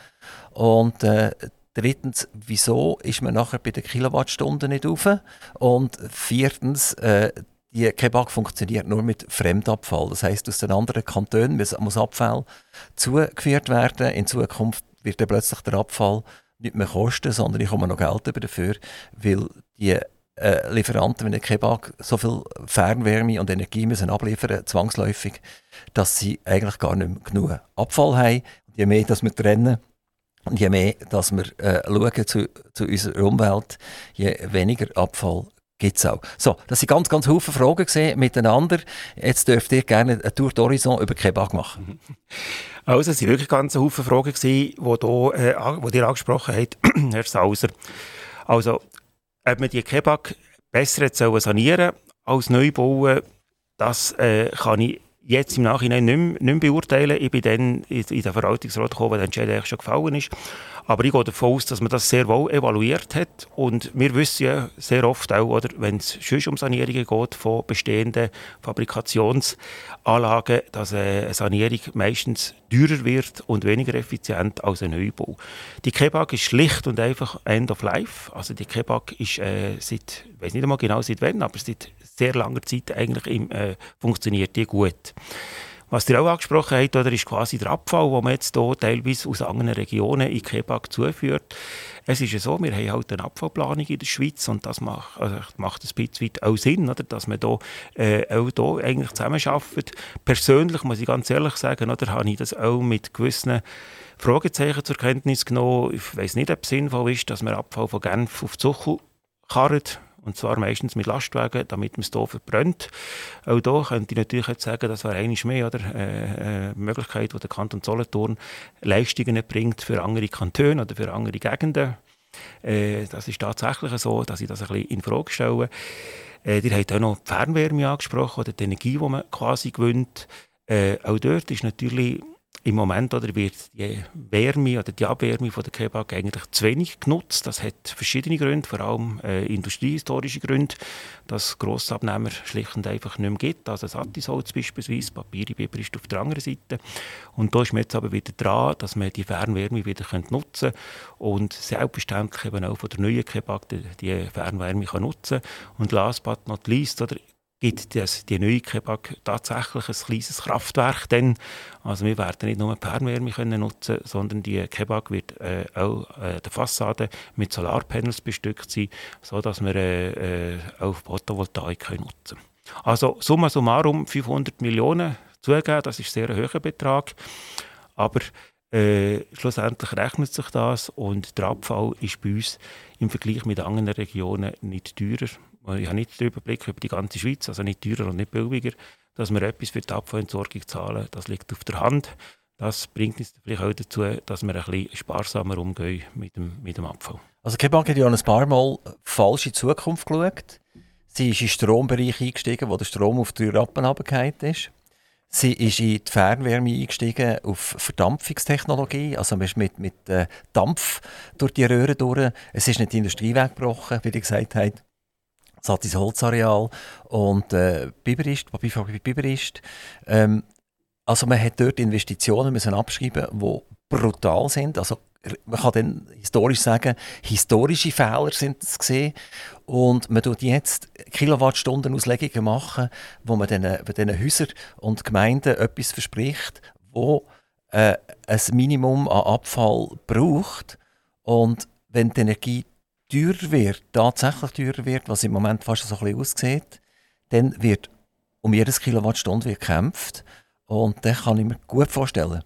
Und äh, drittens, wieso ist man nachher bei den Kilowattstunden nicht auf? Und viertens, äh, die Kebab funktioniert nur mit Fremdabfall. Das heißt, aus den anderen Kantonen muss Abfall zugeführt werden. In Zukunft wird dann plötzlich der Abfall nicht mehr kosten, sondern ich komme noch Geld dafür, weil die äh, Lieferanten, wenn der Kebab so viel Fernwärme und Energie müssen abliefern zwangsläufig, dass sie eigentlich gar nicht mehr genug Abfall haben. je mehr dass wir trennen und je mehr dass wir äh, schauen zu, zu unserer Umwelt, je weniger Abfall gibt es auch. So, das sind ganz, ganz viele Fragen gesehen miteinander. Jetzt dürft ihr gerne eine Tour d'Horizon über Kebab machen. Also, es waren wirklich ganz viele Fragen, die, hier, äh, die ihr angesprochen habt, Herr Sauser. Also, ob man die Kebab besser sanieren als neu bauen, das äh, kann ich jetzt im Nachhinein nicht mehr, nicht mehr beurteilen. Ich bin dann in, den Verwaltungsrat gekommen, wo der Entscheid eigentlich schon gefallen ist. Aber ich gehe davon aus, dass man das sehr wohl evaluiert hat. Und wir wissen ja sehr oft auch, wenn es schon um Sanierungen geht von bestehenden Fabrikationsanlagen, dass eine Sanierung meistens teurer wird und weniger effizient als ein Neubau. Die Kebab ist schlicht und einfach End of Life. Also die Kebab ist äh, seit, ich weiß nicht einmal genau seit wann, aber seit sehr langer Zeit eigentlich im, äh, funktioniert die gut. Was ihr auch angesprochen habt, oder, ist quasi der Abfall, den man jetzt hier teilweise aus anderen Regionen in Kebab zuführt. Es ist ja so, wir haben halt eine Abfallplanung in der Schweiz und das macht, also macht ein bisschen auch Sinn, oder, dass man hier, äh, auch hier eigentlich zusammenarbeitet. Persönlich muss ich ganz ehrlich sagen, oder, habe ich das auch mit gewissen Fragezeichen zur Kenntnis genommen. Ich weiß nicht, ob es sinnvoll ist, dass man Abfall von Genf auf Zuchel karrt und zwar meistens mit Lastwagen, damit man es hier verbrennt. Auch hier könnte ich natürlich jetzt sagen, das wäre eigentlich mehr oder, äh, äh, Möglichkeit, wo der Kanton Solothurn Leistungen bringt für andere Kantone oder für andere Gegenden. Äh, das ist tatsächlich so, dass ich das ein bisschen in Frage stelle. Äh, ihr habt auch noch die Fernwärme angesprochen oder die Energie, die man quasi gewinnt. Äh, auch dort ist natürlich im Moment oder wird die Wärme oder die Abwärme von der Kebab eigentlich zu wenig genutzt. Das hat verschiedene Gründe, vor allem äh, industriehistorische Gründe, dass Grossabnehmer schlicht und einfach nicht mehr gibt. Also Satisholz beispielsweise, Papierbiber ist auf der anderen Seite. Und da ist man jetzt aber wieder dran, dass man die Fernwärme wieder nutzen kann und selbstverständlich eben auch von der neuen Kebab die, die Fernwärme kann nutzen Und last but not least, oder, gibt das, die neue Kebab tatsächlich ein kleines Kraftwerk. Denn, also wir werden nicht nur Fernwärme können nutzen sondern die Kebab wird äh, auch äh, der Fassade mit Solarpanels bestückt sein, sodass wir äh, äh, auch Photovoltaik können nutzen können. Also summa summarum 500 Millionen zugeben, das ist sehr ein hoher Betrag. Aber äh, schlussendlich rechnet sich das und der Abfall ist bei uns im Vergleich mit anderen Regionen nicht teurer. Ich habe nicht den Überblick über die ganze Schweiz, also nicht teurer und nicht billiger, dass wir etwas für die Abfallentsorgung zahlen. Das liegt auf der Hand. Das bringt uns vielleicht auch dazu, dass wir ein bisschen sparsamer umgehen mit dem, mit dem Abfall. Also Kebank hat ja ein paar Mal falsch in die Zukunft geschaut. Sie ist in den Strombereich eingestiegen, wo der Strom auf drei Rappen runtergefallen ist. Sie ist in die Fernwärme eingestiegen auf Verdampfungstechnologie. Also man ist mit, mit äh, Dampf durch die Röhre durch. Es ist nicht die Industrie weggebrochen, wie ihr gesagt habt. Es hat dieses Holzareal und äh, Biberist, Papierfabrik Biberist. Ähm, also man hat dort Investitionen müssen abschreiben, die brutal sind. Also man kann dann historisch sagen, historische Fehler sind es gesehen und man tut jetzt Kilowattstunden Auslegungen machen, wo man den, den Häusern und Gemeinden etwas verspricht, wo äh, ein Minimum an Abfall braucht und wenn die Energie teurer wird, tatsächlich teurer wird, was im Moment fast so ein bisschen aussieht, dann wird um jedes Kilowattstunde gekämpft und dann kann ich mir gut vorstellen,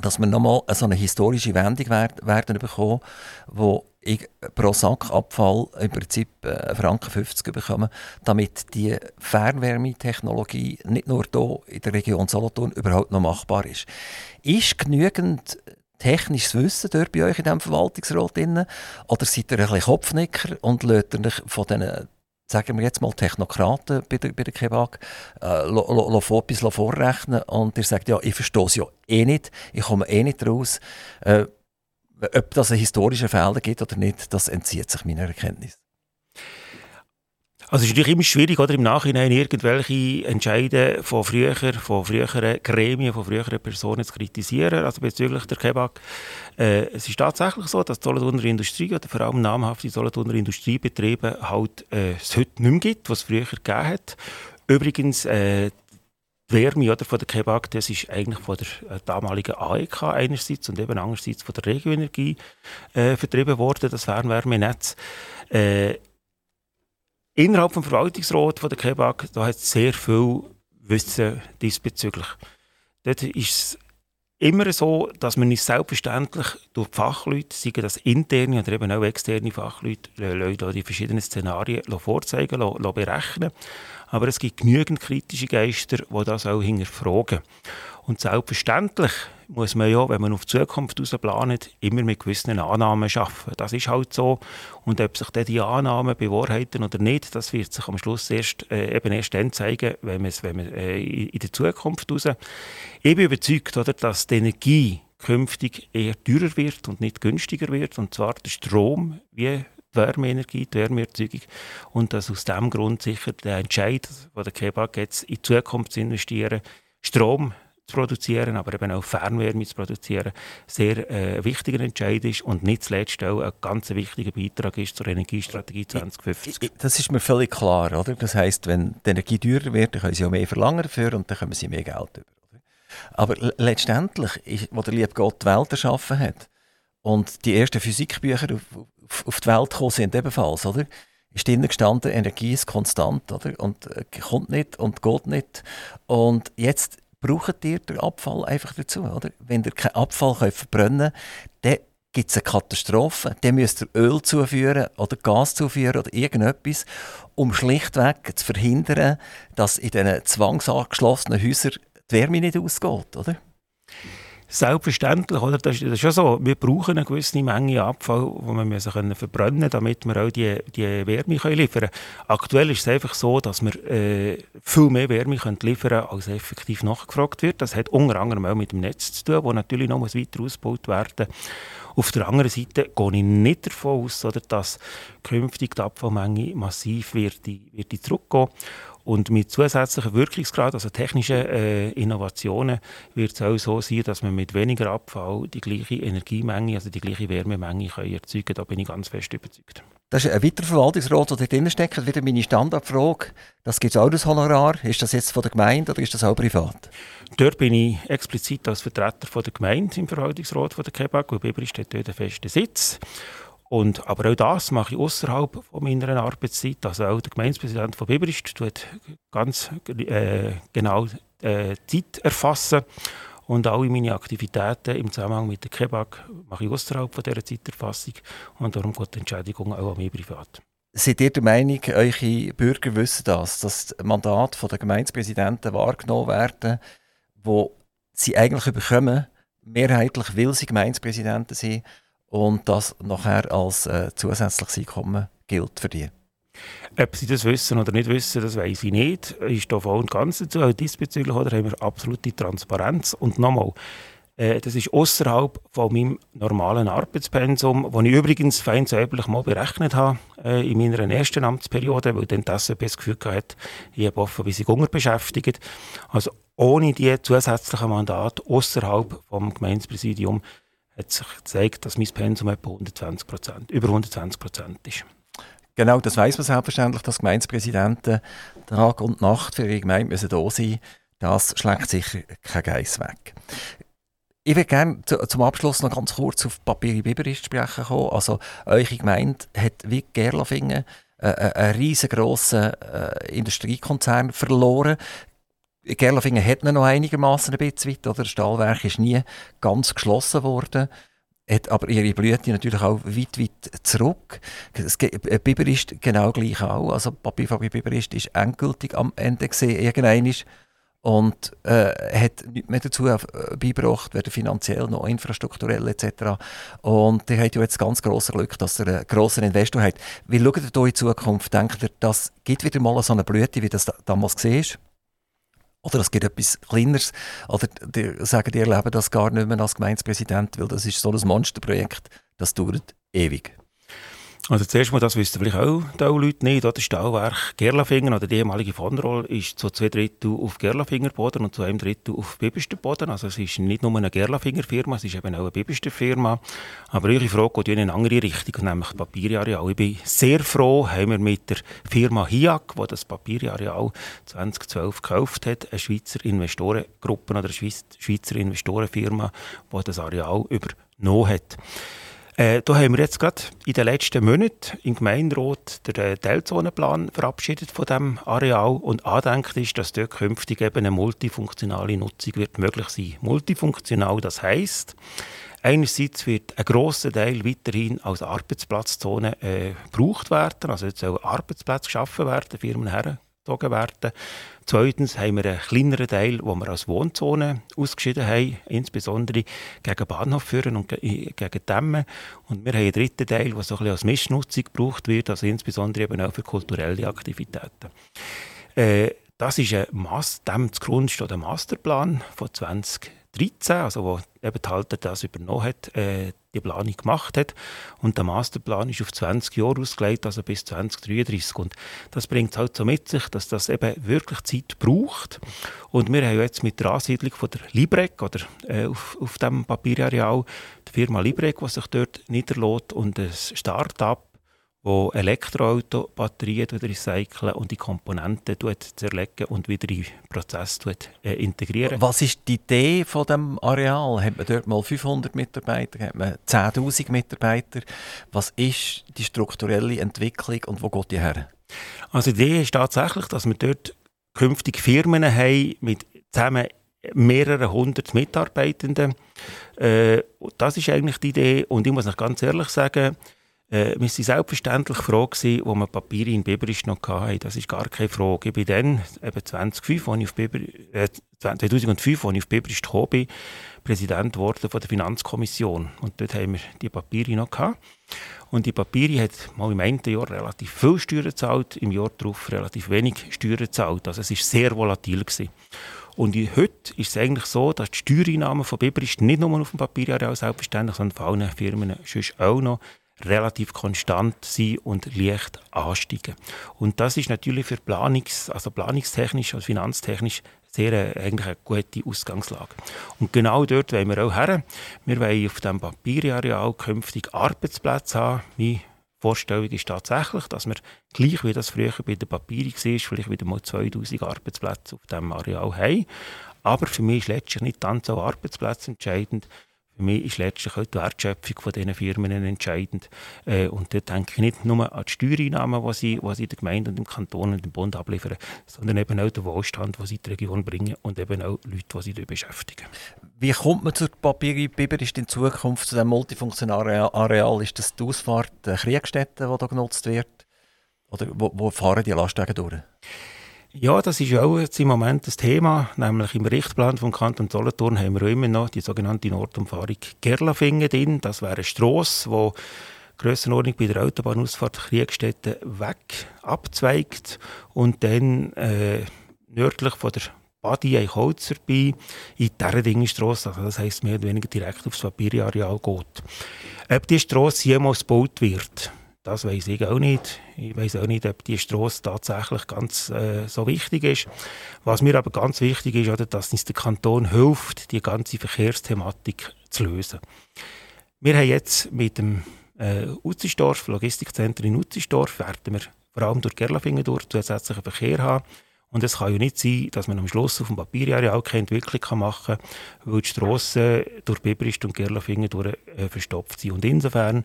dass wir nochmal so eine historische Wendung werden bekommen, wo ich pro Sack Abfall im Prinzip äh, Franken 50 bekomme, damit die Fernwärmetechnologie nicht nur hier in der Region Solothurn überhaupt noch machbar ist. Ist genügend technisches Wissen dort bei euch in diesem Verwaltungsrat drin? Oder seid ihr ein bisschen Kopfnicker und lässt ihr euch von diesen sagen wir jetzt mal Technokraten bei der, bei der Kebab, äh, etwas vorrechnen und ihr sagt, ja, ich verstehe es ja eh nicht, ich komme eh nicht raus. Äh, ob das einen historischen Fehler gibt oder nicht, das entzieht sich meiner Erkenntnis. Also es ist natürlich immer schwierig, oder, im Nachhinein irgendwelche Entscheide von früher, von früheren Gremien, von früheren Personen zu kritisieren, also bezüglich der Kebab. Äh, es ist tatsächlich so, dass die Solothurner Industrie, oder vor allem namhafte Solothurner Industriebetriebe, halt äh, es heute nicht mehr gibt, was es früher gegeben hat. Übrigens, äh, die Wärme oder, von der Kebab, das ist eigentlich von der äh, damaligen AEK einerseits und eben andererseits von der Regioenergie äh, vertrieben worden, das Fernwärmenetz. Äh, Innerhalb des Verwaltungsrats der KEBAG da hat es sehr viel Wissen diesbezüglich. Dort ist es immer so, dass man nicht selbstverständlich durch die Fachleute, seien das interne oder eben auch externe Fachleute, Leute die verschiedenen Szenarien vorzeigen, berechnen. Aber es gibt genügend kritische Geister, die das auch hinterfragen. Und selbstverständlich muss man ja, wenn man auf die Zukunft plant, immer mit gewissen Annahmen arbeiten. Das ist halt so. Und ob sich dann die Annahmen bewahrheiten oder nicht, das wird sich am Schluss erst, äh, eben erst dann zeigen, wenn man, wenn man äh, in der Zukunft raus. Ich bin überzeugt, oder, dass die Energie künftig eher teurer wird und nicht günstiger wird. Und zwar der Strom wie Wärmeenergie, die Wärmeerzeugung. Und dass aus diesem Grund sicher der Entscheid, der der Kebab jetzt in die Zukunft zu investieren, Strom zu produzieren, aber eben auch Fernwärme zu produzieren, sehr äh, wichtiger Entscheid ist und nicht zuletzt auch ein ganz wichtiger Beitrag ist zur Energiestrategie 2050. Das ist mir völlig klar, oder? Das heißt, wenn die Energie teurer wird, dann können sie auch mehr verlangen dafür und dann können sie mehr Geld über. Aber letztendlich, ist, wo der liebe Gott die Welt erschaffen hat und die ersten Physikbücher auf, auf, auf die Welt gekommen sind ebenfalls, oder? ist drinnen gestanden, Energie ist konstant, oder? Und äh, kommt nicht und geht nicht. Und jetzt braucht ihr den Abfall einfach dazu. Oder? Wenn ihr keinen Abfall könnt verbrennen könnt, dann gibt es eine Katastrophe. Dann müsst ihr Öl zuführen oder Gas zuführen oder irgendetwas, um schlichtweg zu verhindern, dass in diesen zwangsangeschlossenen Häusern die Wärme nicht ausgeht. Oder? Selbstverständlich, oder? Das ist schon so. Wir brauchen eine gewisse Menge Abfall, die wir müssen verbrennen können, damit wir auch die, die Wärme können liefern können. Aktuell ist es einfach so, dass wir äh, viel mehr Wärme können liefern können, als effektiv nachgefragt wird. Das hat unter anderem auch mit dem Netz zu tun, das natürlich noch weiter ausgebaut werden Auf der anderen Seite gehe ich nicht davon aus, oder, dass künftig die Abfallmenge massiv wird, wird zurückgehen Und mit zusätzlichen Wirkungsgrad, also technischen äh, Innovationen, wird es auch so sein, dass man mit weniger Abfall die gleiche Energiemenge, also die gleiche Wärmemenge können erzeugen kann. Da bin ich ganz fest überzeugt. Das ist ein weiterer Verwaltungsrat, der drin steckt. Wieder meine Standardfrage. Das gibt es auch das Honorar. Ist das jetzt von der Gemeinde oder ist das auch privat? Dort bin ich explizit als Vertreter von der Gemeinde im Verwaltungsrat von der KEBAG und Biber ist dort einen festen Sitz. Und, aber auch das mache ich außerhalb meiner Arbeitszeit. Also auch der Gemeindepräsident von Biberist tut ganz äh, genau äh, Zeit erfassen. Und alle meine Aktivitäten im Zusammenhang mit der Kebab mache ich außerhalb von dieser Zeiterfassung. Und darum geht die Entschädigung auch an mich privat. Seid ihr der Meinung, eure Bürger wissen das, dass das Mandat der Gemeindepräsidenten wahrgenommen werden, wo sie eigentlich bekommen, mehrheitlich, weil sie Gemeindepräsidenten sind und das nachher als äh, zusätzliches Einkommen gilt für die? Ob sie das wissen oder nicht wissen, das weiß ich nicht. Ist da voll und ganz dazu. Auch diesbezüglich oder, haben wir absolute Transparenz. Und nochmal, äh, das ist außerhalb von meinem normalen Arbeitspensum, das ich übrigens fein säuberlich mal berechnet habe äh, in meiner ersten Amtsperiode, weil dann das SAP das Gefühl hatte, ich habe offen, sich Hunger beschäftigt. Also ohne die zusätzlichen Mandate außerhalb vom Gemeindepräsidium hat sich gezeigt, dass mein Pensum etwa 120 über 120 Prozent ist. Genau, das weiß man selbstverständlich, dass Gemeindepräsidenten Tag und Nacht für ihre Gemeinde müssen da sein. Das schlägt sicher kein Geiss weg. Ich würde gerne zum Abschluss noch ganz kurz auf Papier Biberist sprechen kommen. Also, eure Gemeinde hat wie Gerlafingen äh, äh, einen riesengroßen äh, Industriekonzern verloren. Gerlafingen hat noch einigermaßen ein bisschen weit, oder? Das Stahlwerk ist nie ganz geschlossen worden hat aber ihre Blüte natürlich auch weit, weit zurück. Das, äh, Biber ist genau gleich auch. Also Papierfabrik Biber ist, endgültig am Ende gesehen, irgendwann und äh, hat nichts mehr dazu äh, beigebracht, weder finanziell noch infrastrukturell etc. Und ihr habt ja jetzt ganz grosses Glück, dass ihr einen grossen Investor habt. Wie schaut ihr da in Zukunft? Denkt ihr, das gibt wieder mal so eine Blüte, wie das damals ist? Oder es gibt etwas Kleineres. Oder die sagen, die erleben das gar nicht mehr als Gemeindepräsident, weil das ist so ein Monsterprojekt, das dauert ewig. Also zuerst mal, das wissen vielleicht auch die Leute nicht, das Stahlwerk Gerlafingen oder die ehemalige von Roll ist zu zwei Drittel auf Gerlafinger Boden und zu einem Drittel auf Bibister Boden. Also es ist nicht nur eine Gerlafinger Firma, es ist eben auch eine Bibister Firma. Aber Ihre Frage geht in eine andere Richtung, nämlich das Papierjareal. Ich bin sehr froh, haben wir mit der Firma HIAC, die das Papierjareal 2012 gekauft hat, eine Schweizer Investorengruppe oder eine Schweizer Investorenfirma, die das Areal übernommen hat. Äh, da haben wir jetzt gerade in den letzten Monaten im Gemeinderat den äh, Teilzonenplan verabschiedet von dem Areal und andenkt ist, dass dort künftig eben eine multifunktionale Nutzung wird möglich sein. Multifunktional, das heißt, einerseits wird ein grosser Teil weiterhin als Arbeitsplatzzone äh, gebraucht werden, also jetzt sollen Arbeitsplätze geschaffen werden, Firmen hergezogen werden. Zweitens haben wir einen kleineren Teil, wo wir als Wohnzone ausgeschieden haben, insbesondere gegen Bahnhof führen und gegen Dämme. Und wir haben einen dritten Teil, der so ein als Mischnutzung gebraucht wird, also insbesondere eben auch für kulturelle Aktivitäten. Äh, das ist ein Mas dem zugrunde steht der Masterplan von 20 2013, also wo eben die Halter das übernommen hat, äh, die Planung gemacht hat. Und der Masterplan ist auf 20 Jahre ausgelegt, also bis 2033. Und das bringt es halt so mit sich, dass das eben wirklich Zeit braucht. Und wir haben jetzt mit der Ansiedlung von der Librec oder äh, auf, auf dem Papirareal die Firma Librec, die sich dort niederlässt und ein Start-up wo Elektroauto-Batterien recyceln und die Komponenten zerlegen und wieder in den Prozess äh, integrieren. Was ist die Idee von dem Areal? Hat man dort mal 500 Mitarbeiter, hat man 10'000 Mitarbeiter? Was ist die strukturelle Entwicklung und wo geht die her? Also die Idee ist tatsächlich, dass wir dort künftig Firmen haben mit zusammen mehrere hundert Mitarbeitenden. Äh, das ist eigentlich die Idee und ich muss noch ganz ehrlich sagen, äh, wir waren selbstverständlich froh, wo wir Papiere in Biberisch noch hatten. Das ist gar keine Frage. Ich bin dann, eben 2005, als ich auf Biber, äh, 2005, als ich auf Biberisch gekommen bin, Präsident geworden von der Finanzkommission. Und dort haben wir die Papiere noch gehabt. Und die Papiere hat mal im einen Jahr relativ viel Steuern gezahlt, im Jahr darauf relativ wenig Steuern gezahlt. Also es war sehr volatil. Gewesen. Und heute ist es eigentlich so, dass die Steuereinnahmen von Biberisch nicht nur auf dem Papierjahr selbstverständlich, sondern von allen Firmen sonst auch noch relativ konstant sein und leicht ansteigen. Und das ist natürlich für Planungs-, also planungstechnisch und finanztechnisch sehr äh, eigentlich eine gute Ausgangslage. Und genau dort wollen wir auch her. Wir wollen auf dem Papierareal künftig Arbeitsplätze haben. Meine Vorstellung ist tatsächlich, dass wir gleich wie das früher bei der Papier war, vielleicht wieder mal 2000 Arbeitsplätze auf diesem Areal haben. Aber für mich ist letztlich nicht die Anzahl Arbeitsplätze entscheidend, für mich ist letztlich auch die Wertschöpfung von diesen Firmen entscheidend. Äh, und da denke ich nicht nur an die Steuereinnahmen, die sie, die sie der Gemeinde und dem Kanton und dem Bund abliefern, sondern eben auch den Wohlstand, den sie in die Region bringen und eben auch Leute, die sie dort beschäftigen. Wie kommt man zur Papier Biber ist in Zukunft zu diesem multifunktionalen Areal? Ist das die Ausfahrt der Kriegstätte, die da genutzt wird? Oder wo, wo fahren die Lastwagen durch? Ja, das ist auch jetzt im Moment das Thema. Nämlich im Richtplan vom Kanton Solothurn haben wir immer noch die sogenannte Nordumfahrung Gerlafingen drin. Das wäre eine Strasse, die Grössenordnung bei der Autobahnausfahrt Kriegstätte weg abzweigt und dann äh, nördlich von der Badi Eichholzer bei in die Dingenstrasse, also das heisst mehr oder weniger direkt aufs Papirareal geht. Ob die Strasse jemals gebaut wird, das weiß ich auch nicht. Ich weiß auch nicht, ob die Straße tatsächlich ganz äh, so wichtig ist. Was mir aber ganz wichtig ist, oder, dass uns der Kanton hilft, die ganze Verkehrsthematik zu lösen. Wir haben jetzt mit dem äh, Utzisdorf, Logistikzentrum in Utzisdorf, werden wir vor allem durch Gerlafingen durch zusätzlichen Verkehr haben. Und es kann ja nicht sein, dass man am Schluss auf dem Papierjahr keine Entwicklung machen kann, weil die Strassen durch Biberist und Gerlafingen durch äh, verstopft sind. Und insofern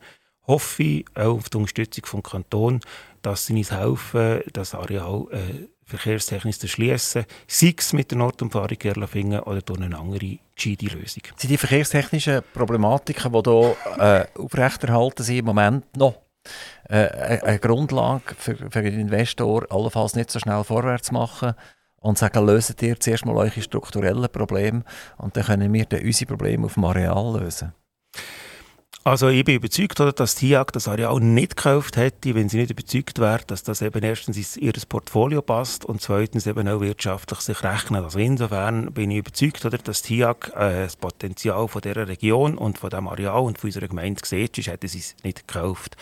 hoffe ich auch auf die Unterstützung vom Kanton, dass sie uns helfen, das Areal äh, verkehrstechnisch zu schließen, sei es mit der Nordumfahrung Gerlafingen oder durch eine andere gescheite Lösung. Sind die verkehrstechnischen Problematiken, die hier äh, aufrechterhalten sind, im Moment noch äh, eine Grundlage für, für den Investor, allenfalls nicht so schnell vorwärts zu machen und sagen, löset ihr zuerst mal eure strukturellen Probleme und dann können wir dann unsere Probleme auf dem Areal lösen? Also ich bin überzeugt, oder, dass TIAG das Areal nicht gekauft hätte, wenn sie nicht überzeugt wäre, dass das eben erstens in ihr Portfolio passt und zweitens eben auch wirtschaftlich sich rechnet. Also insofern bin ich überzeugt, dass TIAG äh, das Potenzial von dieser Region und von diesem Areal und von unserer Gemeinde sieht, ist, hätte sie es nicht gekauft.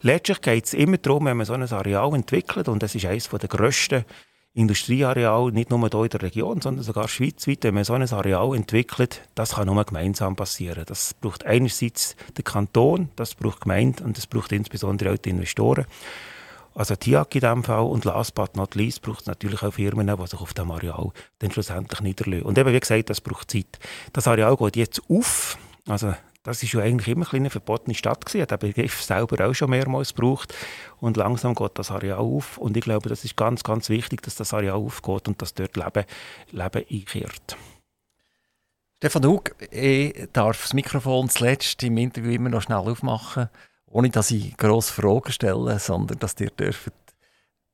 Letztlich geht es immer darum, wenn man so ein Areal entwickelt und das ist eines der grössten Industrieareal, nicht nur hier in der Region, sondern sogar schweizweit, wenn man so ein Areal entwickelt, das kann nur gemeinsam passieren. Das braucht einerseits den Kanton, das braucht Gemeinde und das braucht insbesondere auch die Investoren. Also TIAC in diesem Fall und last but not least braucht es natürlich auch Firmen, die sich auf dem Areal dann schlussendlich niederlegen. Und eben, wie gesagt, das braucht Zeit. Das Areal geht jetzt auf, also das ist ja eigentlich immer eine verbotene Stadt gewesen. Hat den Begriff selber auch schon mehrmals gebraucht. Und langsam geht das Areal auf. Und ich glaube, das ist ganz, ganz wichtig, dass das Areal aufgeht und dass dort Leben, Leben einkehrt. Stefan Hug, ich darf das Mikrofon zuletzt im Interview immer noch schnell aufmachen, ohne dass ich grosse Fragen stelle, sondern dass ihr dürft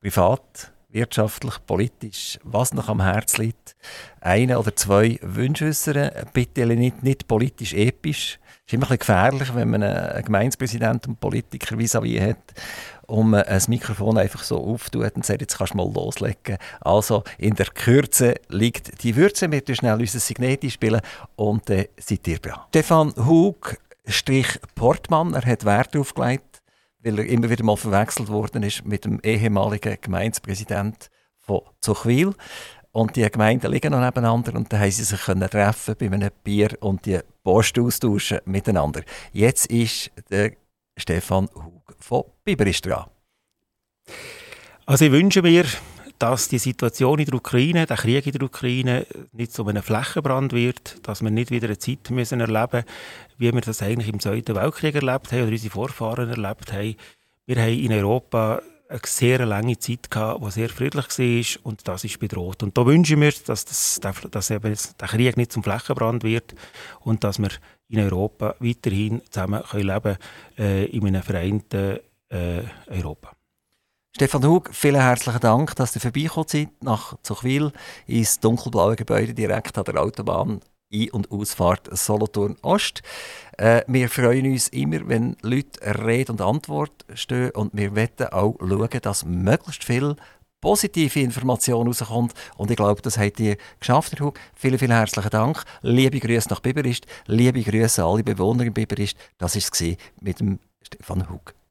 privat wirtschaftlich, politisch, was noch am Herzen liegt, eine oder zwei Wünsche äußern. Bitte nicht, nicht politisch episch. Es ist immer ein gefährlich, wenn man einen Gemeindepräsident und Politiker vis-à-vis hat und ein Mikrofon einfach so auftut und sagt, jetzt kannst du mal loslegen. Also in der Kürze liegt die Würze. Wir schnell unser Signet spielen und dann äh, seid ihr dran. Stefan Hug, Strich Portmann, er hat Wert aufgelegt weil er immer wieder mal verwechselt worden ist mit dem ehemaligen Gemeindepräsidenten von Zuchwil. Und die Gemeinden liegen noch nebeneinander und da haben sie sich können treffen bei einem Bier und die Post austauschen miteinander. Jetzt ist der Stefan Hug von Biberist dran. Also ich wünsche mir, dass die Situation in der Ukraine, der Krieg in der Ukraine nicht zu einem Flächenbrand wird, dass wir nicht wieder eine Zeit müssen erleben wie wir das eigentlich im Zweiten Weltkrieg erlebt haben oder unsere Vorfahren erlebt haben. Wir haben in Europa eine sehr lange Zeit gehabt, die sehr friedlich war und das ist bedroht. Und da wünschen wir, dass, das, dass eben der Krieg nicht zum Flächenbrand wird und dass wir in Europa weiterhin zusammen können leben äh, in einem vereinten äh, Europa. Stefan Hug, vielen herzlichen Dank, dass ihr vorbeigekommen seid nach Zuchwil ins dunkelblaue Gebäude direkt an der Autobahn Ein- und Ausfahrt Solothurn Ost. Äh, wir freuen uns immer, wenn Leute Rede und Antwort stehen und wir wollen auch schauen, dass möglichst viel positive Information rauskommt. Und ich glaube, das habt ihr geschafft, Herr Hug. Vielen, vielen herzlichen Dank. Liebe Grüße nach Biberist. Liebe Grüße an alle Bewohner in Biberist. Das war es mit dem Stefan Hug.